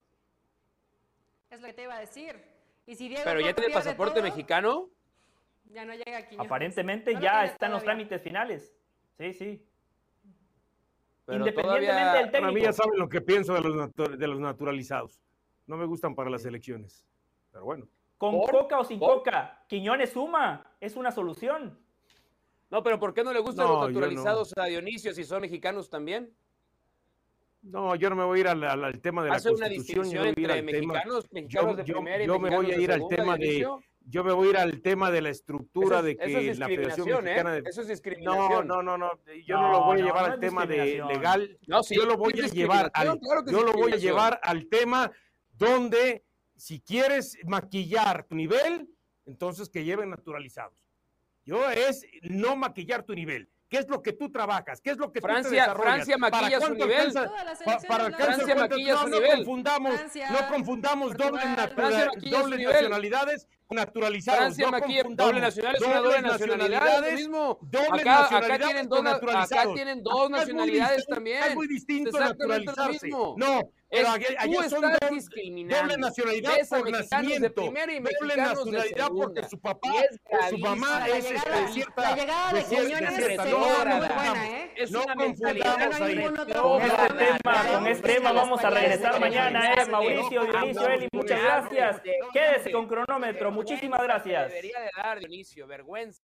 Es lo que te iba a decir. Pero ya tiene el pasaporte mexicano. Ya no llega aquí. Aparentemente ya está en los trámites finales. Sí, sí. Independientemente del técnico. A mí ya saben lo que pienso de los, de los naturalizados. No me gustan para las elecciones. Pero bueno. Con coca o sin coca, Quiñones suma. Es una solución. No, pero ¿por qué no le gustan los naturalizados a Dionisio si son mexicanos también? No, yo no me voy a ir al, al- al tema de la ¿Hace una. Yo, distinción me voy a ir entre al tema, mexicanos, mexicanos yo- de yo- primera y yo me voy mexicanos a de ir al tema de, yo me voy a ir al tema de la estructura Eso es- de eso que es la Federación ¿eh? Mexicana de Eso es no, discriminación. no, no, no, yo no, No, lo voy a no, llevar no al tema de legal. No, sí, yo lo voy a llevar al, claro yo lo voy a llevar al tema donde si quieres maquillar tu nivel, entonces que lleven naturalizados. Yo es no maquillar tu nivel. ¿Qué es lo que tú trabajas? ¿Qué es lo que tú te Francia- desarrollas? Francia maquilla ¿Para su nivel. alcanza- para lo alcanzar Francia cuánto- maquilla no, su no nivel. confundamos, Francia, no confundamos dobles, natura- Francia dobles nacionalidades con naturalizados. Francia no maquilla confundamos doble nacional es una doble nacionalidad, es lo mismo. doble Acá, acá nacionalidades tienen con dos, acá naturalizados. tienen dos Acá es muy nacionalidades distinto- también. Es muy distinto naturalizarse. No, pero Es- allá, son doble, doble nacionalidad por de nacimiento, doble de nacionalidad porque su papá es o su mamá es este, cierta, la llegada de Quiñones confundamos. buena, ¿eh? Es No una confundamos ahí. Con este tema, con este tema vamos a regresar mañana, eh. Mauricio, No, Dionisio, Eli, muchas gracias. Quédese con cronómetro, muchísimas gracias. Debería de dar, Dionisio, vergüenza.